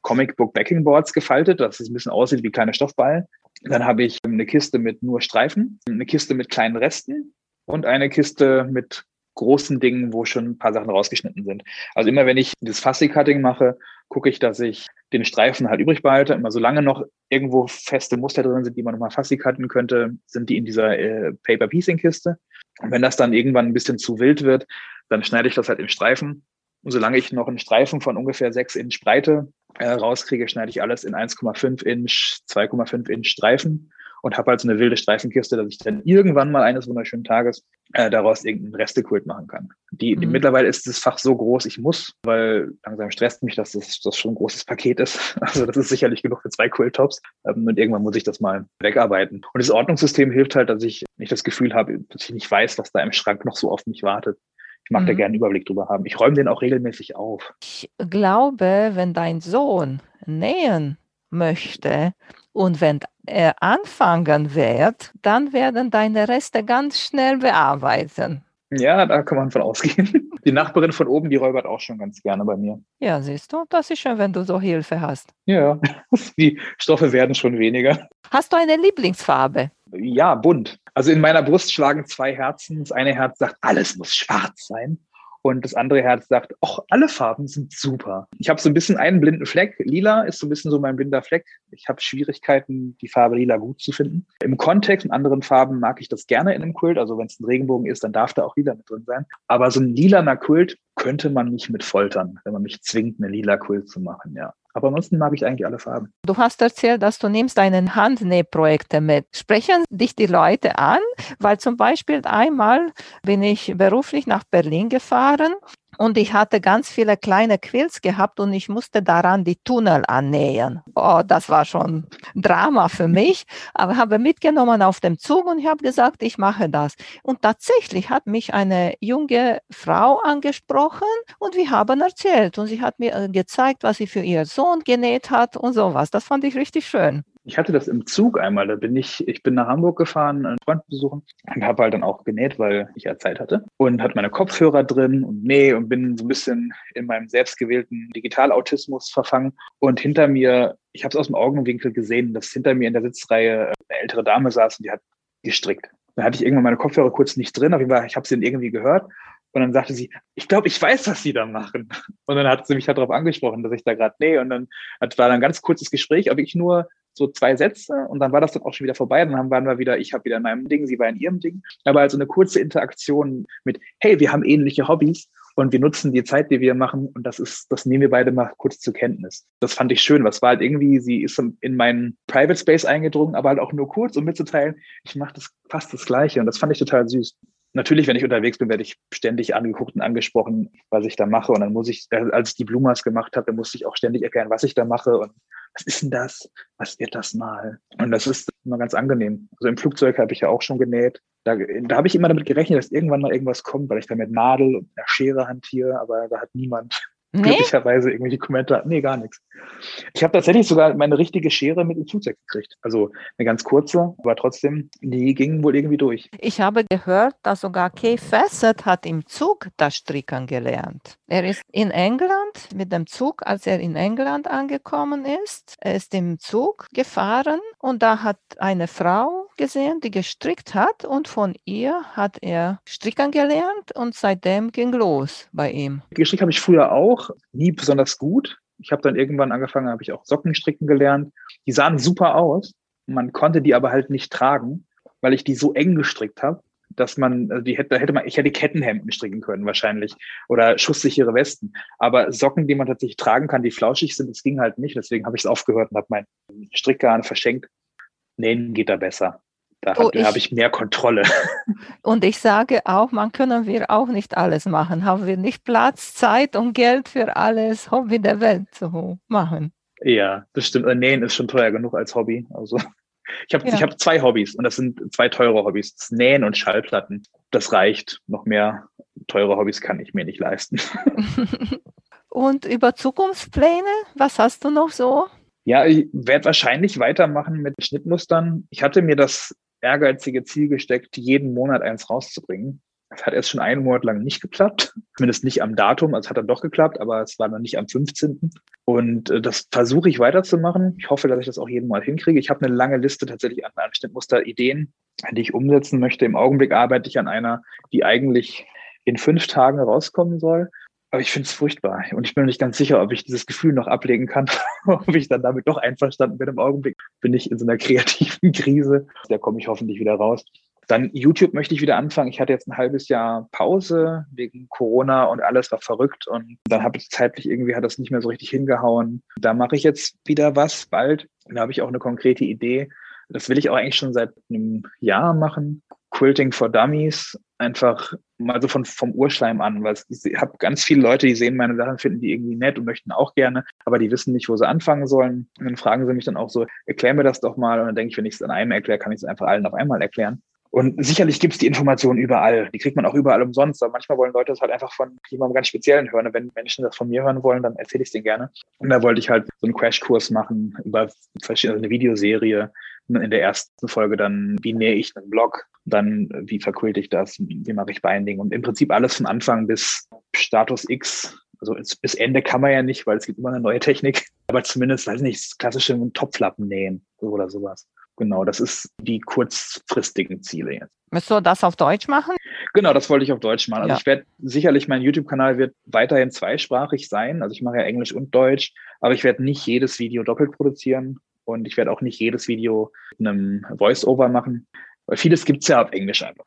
[SPEAKER 2] Comic Book Backing Boards gefaltet, dass es ein bisschen aussieht wie kleine Stoffballen. Dann habe ich eine Kiste mit nur Streifen, eine Kiste mit kleinen Resten und eine Kiste mit großen Dingen, wo schon ein paar Sachen rausgeschnitten sind. Also immer wenn ich das Fussy Cutting mache, gucke ich, dass ich den Streifen halt übrig behalte. Immer solange noch irgendwo feste Muster drin sind, die man nochmal Fussy cutten könnte, sind die in dieser äh, Paper Piecing Kiste. Und wenn das dann irgendwann ein bisschen zu wild wird, dann schneide ich das halt in Streifen. Und solange ich noch einen Streifen von ungefähr 6 Inch Breite äh, rauskriege, schneide ich alles in 1,5 Inch, 2,5 Inch Streifen und habe halt so eine wilde Streifenkiste, dass ich dann irgendwann mal eines wunderschönen Tages äh, daraus irgendeinen Restekult machen kann. Die, die mhm. mittlerweile ist das Fach so groß, ich muss, weil langsam stresst mich, dass das, das schon ein großes Paket ist. Also das ist sicherlich genug für zwei Quilltops. Ähm, und irgendwann muss ich das mal wegarbeiten. Und das Ordnungssystem hilft halt, dass ich nicht das Gefühl habe, dass ich nicht weiß, was da im Schrank noch so auf mich wartet. Ich mag mhm. da gerne einen Überblick drüber haben. Ich räume den auch regelmäßig auf.
[SPEAKER 1] Ich glaube, wenn dein Sohn nähen möchte und wenn er anfangen wird, dann werden deine Reste ganz schnell bearbeiten.
[SPEAKER 2] Ja, da kann man von ausgehen. Die Nachbarin von oben, die räubert auch schon ganz gerne bei mir.
[SPEAKER 1] Ja, siehst du, das ist schön, wenn du so Hilfe hast.
[SPEAKER 2] Ja, die Stoffe werden schon weniger.
[SPEAKER 1] Hast du eine Lieblingsfarbe?
[SPEAKER 2] Ja, bunt. Also in meiner Brust schlagen zwei Herzen. Das eine Herz sagt, alles muss schwarz sein. Und das andere Herz sagt, ach, alle Farben sind super. Ich habe so ein bisschen einen blinden Fleck. Lila ist so ein bisschen so mein blinder Fleck. Ich habe Schwierigkeiten, die Farbe lila gut zu finden. Im Kontext mit anderen Farben mag ich das gerne in einem Kult. Also wenn es ein Regenbogen ist, dann darf da auch lila mit drin sein. Aber so ein lilaner Kult könnte man mich mit foltern, wenn man mich zwingt, eine lila Kult zu machen, ja. Aber ansonsten mag ich eigentlich alle Farben.
[SPEAKER 1] Du hast erzählt, dass du nimmst deine Handnähprojekte mit. Sprechen dich die Leute an? Weil zum Beispiel einmal bin ich beruflich nach Berlin gefahren und ich hatte ganz viele kleine Quills gehabt und ich musste daran die Tunnel annähen. Oh, das war schon Drama für mich, aber habe mitgenommen auf dem Zug und ich habe gesagt, ich mache das. Und tatsächlich hat mich eine junge Frau angesprochen und wir haben erzählt und sie hat mir äh, gezeigt, was sie für ihren Sohn genäht hat und sowas. Das fand ich richtig schön.
[SPEAKER 2] Ich hatte das im Zug einmal. Da bin ich, ich bin nach Hamburg gefahren, einen Freund besuchen und habe halt dann auch genäht, weil ich ja Zeit hatte und hatte meine Kopfhörer drin und näh und bin so ein bisschen in meinem selbstgewählten Digitalautismus verfangen. Und hinter mir, ich habe es aus dem Augenwinkel gesehen, dass hinter mir in der Sitzreihe eine ältere Dame saß und die hat gestrickt. Dann hatte ich irgendwann meine Kopfhörer kurz nicht drin, auf jeden Fall, ich habe sie dann irgendwie gehört und dann sagte sie, ich glaube, ich weiß, was Sie da machen. Und dann hat sie mich halt darauf angesprochen, dass ich da gerade nähe. Und dann war dann ein ganz kurzes Gespräch, aber ich nur so zwei Sätze und dann war das dann auch schon wieder vorbei. Dann waren wir wieder, ich habe wieder in meinem Ding, sie war in ihrem Ding. Aber also eine kurze Interaktion mit, hey, wir haben ähnliche Hobbys und wir nutzen die Zeit, die wir machen und das ist, das nehmen wir beide mal kurz zur Kenntnis. Das fand ich schön. Was war halt irgendwie, sie ist in meinen Private Space eingedrungen, aber halt auch nur kurz, um mitzuteilen, ich mache das fast das Gleiche und das fand ich total süß natürlich, wenn ich unterwegs bin, werde ich ständig angeguckt und angesprochen, was ich da mache. Und dann muss ich, als ich die Blumas gemacht habe, dann musste ich auch ständig erklären, was ich da mache und was ist denn das? Was wird das mal? Und das ist immer ganz angenehm. Also im Flugzeug habe ich ja auch schon genäht. Da, da habe ich immer damit gerechnet, dass irgendwann mal irgendwas kommt, weil ich da mit Nadel und einer Schere hantiere, aber da hat niemand Nee? Glücklicherweise irgendwelche Kommentare. Nee, gar nichts. Ich habe tatsächlich sogar meine richtige Schere mit dem Flugzeug gekriegt. Also eine ganz kurze, aber trotzdem, die ging wohl irgendwie durch.
[SPEAKER 1] Ich habe gehört, dass sogar Kay Fassett hat im Zug das Strickern gelernt. Er ist in England mit dem Zug, als er in England angekommen ist. Er ist im Zug gefahren und da hat eine Frau gesehen, die gestrickt hat und von ihr hat er stricken gelernt und seitdem ging los bei ihm.
[SPEAKER 2] Gestrickt habe ich früher auch, nie besonders gut. Ich habe dann irgendwann angefangen, habe ich auch Socken stricken gelernt. Die sahen super aus, man konnte die aber halt nicht tragen, weil ich die so eng gestrickt habe dass man, also die hätte, hätte man, ich hätte Kettenhemden stricken können wahrscheinlich oder schusssichere Westen. Aber Socken, die man tatsächlich tragen kann, die flauschig sind, das ging halt nicht. Deswegen habe ich es aufgehört und habe meinen Strickgarn verschenkt. Nähen geht da besser. Da oh, habe ich mehr Kontrolle.
[SPEAKER 1] Und ich sage auch, man können wir auch nicht alles machen. Haben wir nicht Platz, Zeit und Geld für alles Hobby der Welt zu machen.
[SPEAKER 2] Ja, das stimmt. Äh, nähen ist schon teuer genug als Hobby. Also ich habe ja. ich hab zwei Hobbys und das sind zwei teure Hobbys. Das Nähen und Schallplatten. Das reicht. Noch mehr teure Hobbys kann ich mir nicht leisten.
[SPEAKER 1] und über Zukunftspläne, was hast du noch so?
[SPEAKER 2] Ja, ich werde wahrscheinlich weitermachen mit Schnittmustern. Ich hatte mir das ehrgeizige Ziel gesteckt, jeden Monat eins rauszubringen. Es hat erst schon einen Monat lang nicht geklappt, zumindest nicht am Datum. Also es hat dann doch geklappt, aber es war noch nicht am 15. Und äh, das versuche ich weiterzumachen. Ich hoffe, dass ich das auch jeden Mal hinkriege. Ich habe eine lange Liste tatsächlich an, an Schnittmuster-Ideen, die ich umsetzen möchte. Im Augenblick arbeite ich an einer, die eigentlich in fünf Tagen rauskommen soll. Aber ich finde es furchtbar. Und ich bin mir nicht ganz sicher, ob ich dieses Gefühl noch ablegen kann, ob ich dann damit doch einverstanden bin. Im Augenblick bin ich in so einer kreativen Krise. Da komme ich hoffentlich wieder raus. Dann YouTube möchte ich wieder anfangen. Ich hatte jetzt ein halbes Jahr Pause wegen Corona und alles war verrückt. Und dann habe ich zeitlich irgendwie hat das nicht mehr so richtig hingehauen. Da mache ich jetzt wieder was bald. Da habe ich auch eine konkrete Idee. Das will ich auch eigentlich schon seit einem Jahr machen. Quilting for Dummies einfach mal so von, vom Urschleim an, weil ich habe ganz viele Leute, die sehen meine Sachen, finden die irgendwie nett und möchten auch gerne, aber die wissen nicht, wo sie anfangen sollen. Und dann fragen sie mich dann auch so, erklär mir das doch mal. Und dann denke ich, wenn ich es an einem erkläre, kann ich es einfach allen auf einmal erklären. Und sicherlich gibt es die Informationen überall. Die kriegt man auch überall umsonst. Aber manchmal wollen Leute das halt einfach von jemandem ganz Speziellen hören. Und wenn Menschen das von mir hören wollen, dann erzähle ich es denen gerne. Und da wollte ich halt so einen Crashkurs machen über verschiedene, also eine Videoserie. In der ersten Folge dann, wie nähe ich einen Blog? Dann, wie verquilte ich das? Wie mache ich Binding? Und im Prinzip alles von Anfang bis Status X also bis Ende kann man ja nicht, weil es gibt immer eine neue Technik. Aber zumindest, weiß nicht, klassische Topflappen nähen oder sowas. Genau, das ist die kurzfristigen Ziele jetzt.
[SPEAKER 1] Willst du das auf Deutsch machen?
[SPEAKER 2] Genau, das wollte ich auf Deutsch machen. Also ja. ich werde sicherlich, mein YouTube-Kanal wird weiterhin zweisprachig sein. Also ich mache ja Englisch und Deutsch, aber ich werde nicht jedes Video doppelt produzieren und ich werde auch nicht jedes Video mit einem Voice-Over machen, weil vieles gibt es ja auf Englisch einfach.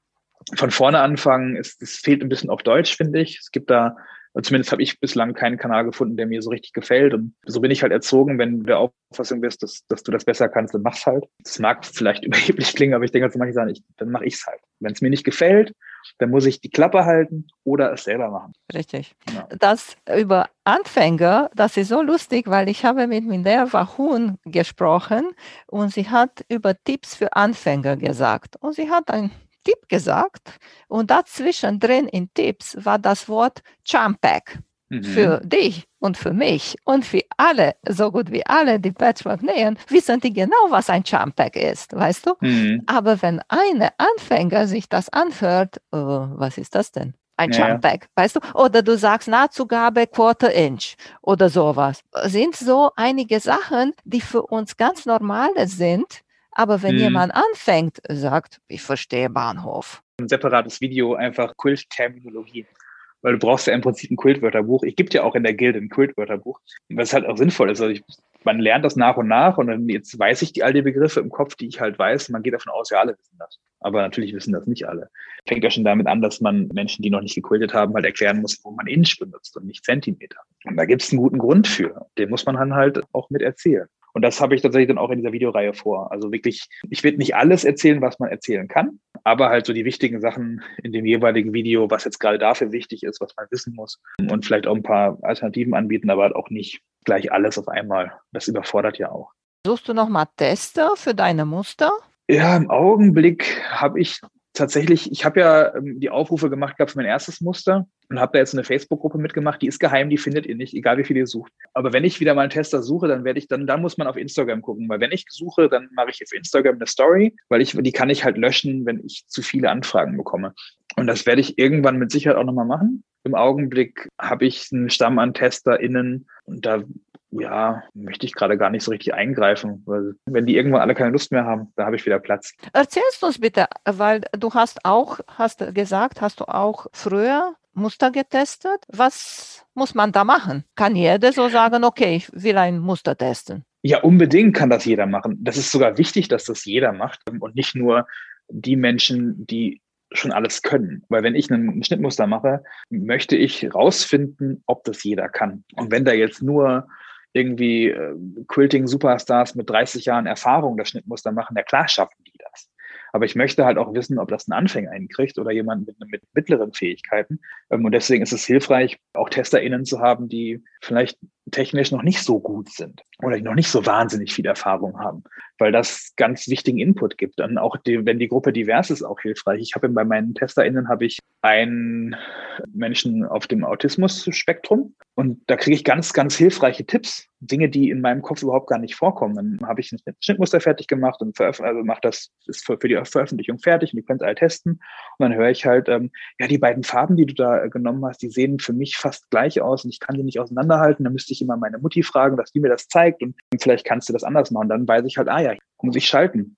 [SPEAKER 2] Von vorne anfangen, es fehlt ein bisschen auf Deutsch, finde ich. Es gibt da Zumindest habe ich bislang keinen Kanal gefunden, der mir so richtig gefällt. Und so bin ich halt erzogen, wenn du der Auffassung bist, dass, dass du das besser kannst, dann mach's halt. Das mag vielleicht überheblich klingen, aber ich denke, also manche sagen, ich, dann mache ich's halt. Wenn es mir nicht gefällt, dann muss ich die Klappe halten oder es selber machen.
[SPEAKER 1] Richtig. Ja. Das über Anfänger, das ist so lustig, weil ich habe mit Minerva Huhn gesprochen und sie hat über Tipps für Anfänger gesagt. Und sie hat ein Tipp gesagt und dazwischen drin in Tipps war das Wort Jump Pack mhm. für dich. und für mich und für alle, so gut wie alle, die Patchwork nähen, wissen die genau, was ein Charmpack ist, weißt du? Mhm. Aber wenn eine Anfänger sich das anhört, uh, was ist das denn? ein ja, Jumpback, weißt du? Oder du sagst Nahtzugabe Quarter Inch oder sowas. Sind so einige Sachen, die für uns ganz normale sind, aber wenn hm. jemand anfängt, sagt, ich verstehe Bahnhof.
[SPEAKER 2] Ein separates Video, einfach Kult-Terminologie. Weil du brauchst ja im Prinzip ein Kultwörterbuch. Ich gebe dir auch in der Gilde ein Kultwörterbuch, was halt auch sinnvoll ist. Also ich, man lernt das nach und nach und dann jetzt weiß ich die all die Begriffe im Kopf, die ich halt weiß. Man geht davon aus, ja, alle wissen das. Aber natürlich wissen das nicht alle. Fängt ja schon damit an, dass man Menschen, die noch nicht gekultet haben, halt erklären muss, wo man Inch benutzt und nicht Zentimeter. Und da gibt es einen guten Grund für. Den muss man dann halt auch mit erzählen. Und das habe ich tatsächlich dann auch in dieser Videoreihe vor. Also wirklich, ich will nicht alles erzählen, was man erzählen kann, aber halt so die wichtigen Sachen in dem jeweiligen Video, was jetzt gerade dafür wichtig ist, was man wissen muss und vielleicht auch ein paar Alternativen anbieten, aber halt auch nicht gleich alles auf einmal. Das überfordert ja auch.
[SPEAKER 1] Suchst du nochmal Tester für deine Muster?
[SPEAKER 2] Ja, im Augenblick habe ich tatsächlich, ich habe ja ähm, die Aufrufe gemacht gehabt für mein erstes Muster und habe da jetzt eine Facebook-Gruppe mitgemacht, die ist geheim, die findet ihr nicht, egal wie viel ihr sucht. Aber wenn ich wieder mal einen Tester suche, dann werde ich dann, dann muss man auf Instagram gucken, weil wenn ich suche, dann mache ich auf Instagram eine Story, weil ich, die kann ich halt löschen, wenn ich zu viele Anfragen bekomme. Und das werde ich irgendwann mit Sicherheit auch nochmal machen. Im Augenblick habe ich einen Stamm an TesterInnen und da ja, möchte ich gerade gar nicht so richtig eingreifen, weil wenn die irgendwann alle keine Lust mehr haben, da habe ich wieder Platz.
[SPEAKER 1] Erzählst du uns bitte, weil du hast auch, hast gesagt, hast du auch früher Muster getestet. Was muss man da machen? Kann jeder so sagen, okay, ich will ein Muster testen?
[SPEAKER 2] Ja, unbedingt kann das jeder machen. Das ist sogar wichtig, dass das jeder macht und nicht nur die Menschen, die schon alles können. Weil wenn ich ein Schnittmuster mache, möchte ich rausfinden, ob das jeder kann. Und wenn da jetzt nur irgendwie äh, Quilting-Superstars mit 30 Jahren Erfahrung das Schnittmuster machen, ja klar schaffen. Aber ich möchte halt auch wissen, ob das ein Anfänger hinkriegt oder jemand mit, mit mittleren Fähigkeiten. Ähm, und deswegen ist es hilfreich, auch TesterInnen zu haben, die vielleicht technisch noch nicht so gut sind oder noch nicht so wahnsinnig viel Erfahrung haben, weil das ganz wichtigen Input gibt. Dann auch, die, wenn die Gruppe divers ist, auch hilfreich. Ich habe bei meinen TesterInnen habe ich einen Menschen auf dem Autismus-Spektrum und da kriege ich ganz, ganz hilfreiche Tipps, Dinge, die in meinem Kopf überhaupt gar nicht vorkommen. Dann habe ich ein Schnittmuster fertig gemacht und also mache das ist für, für, die Veröffentlichung fertig und die könnt ihr alle testen. Und dann höre ich halt, ähm, ja, die beiden Farben, die du da genommen hast, die sehen für mich fast gleich aus und ich kann die nicht auseinanderhalten. Da müsste ich immer meine Mutti fragen, dass die mir das zeigt und vielleicht kannst du das anders machen. Dann weiß ich halt, ah ja, muss ich schalten,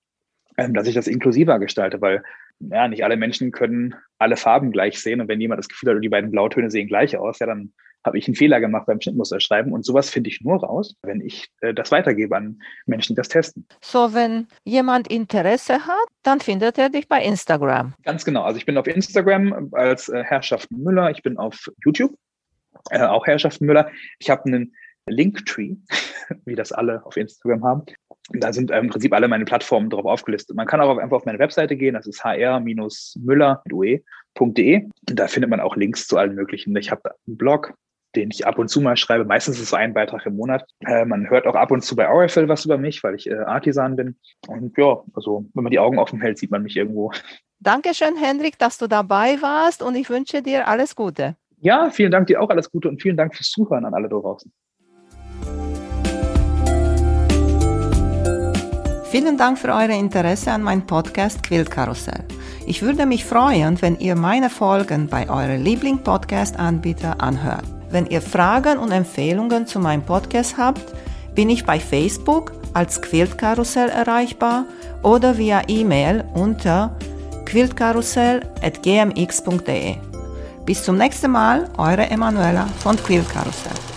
[SPEAKER 2] ähm, dass ich das inklusiver gestalte, weil ja, nicht alle Menschen können alle Farben gleich sehen. Und wenn jemand das Gefühl hat, die beiden Blautöne sehen gleich aus, ja, dann habe ich einen Fehler gemacht beim Schnittmuster schreiben. Und sowas finde ich nur raus, wenn ich äh, das weitergebe an Menschen, die das testen.
[SPEAKER 1] So, wenn jemand Interesse hat, dann findet er dich bei Instagram.
[SPEAKER 2] Ganz genau. Also ich bin auf Instagram als äh, Herrschaften Müller. Ich bin auf YouTube, äh, auch Herrschaften Müller. Ich habe einen Linktree, wie das alle auf Instagram haben. Da sind im Prinzip alle meine Plattformen drauf aufgelistet. Man kann auch einfach auf meine Webseite gehen, das ist hr-müller.de. Da findet man auch Links zu allen möglichen. Ich habe einen Blog, den ich ab und zu mal schreibe. Meistens ist es so ein Beitrag im Monat. Äh, man hört auch ab und zu bei Oracle was über mich, weil ich äh, Artisan bin. Und ja, also wenn man die Augen offen hält, sieht man mich irgendwo.
[SPEAKER 1] Dankeschön, Hendrik, dass du dabei warst und ich wünsche dir alles Gute.
[SPEAKER 2] Ja, vielen Dank dir auch alles Gute und vielen Dank fürs Zuhören an alle da draußen.
[SPEAKER 1] Vielen Dank für euer Interesse an meinem Podcast Quiltkarussell. Ich würde mich freuen, wenn ihr meine Folgen bei eurem Liebling-Podcast-Anbieter anhört. Wenn ihr Fragen und Empfehlungen zu meinem Podcast habt, bin ich bei Facebook als Quiltkarussell erreichbar oder via E-Mail unter quiltkarussell.gmx.de. Bis zum nächsten Mal, eure Emanuela von Quiltkarussell.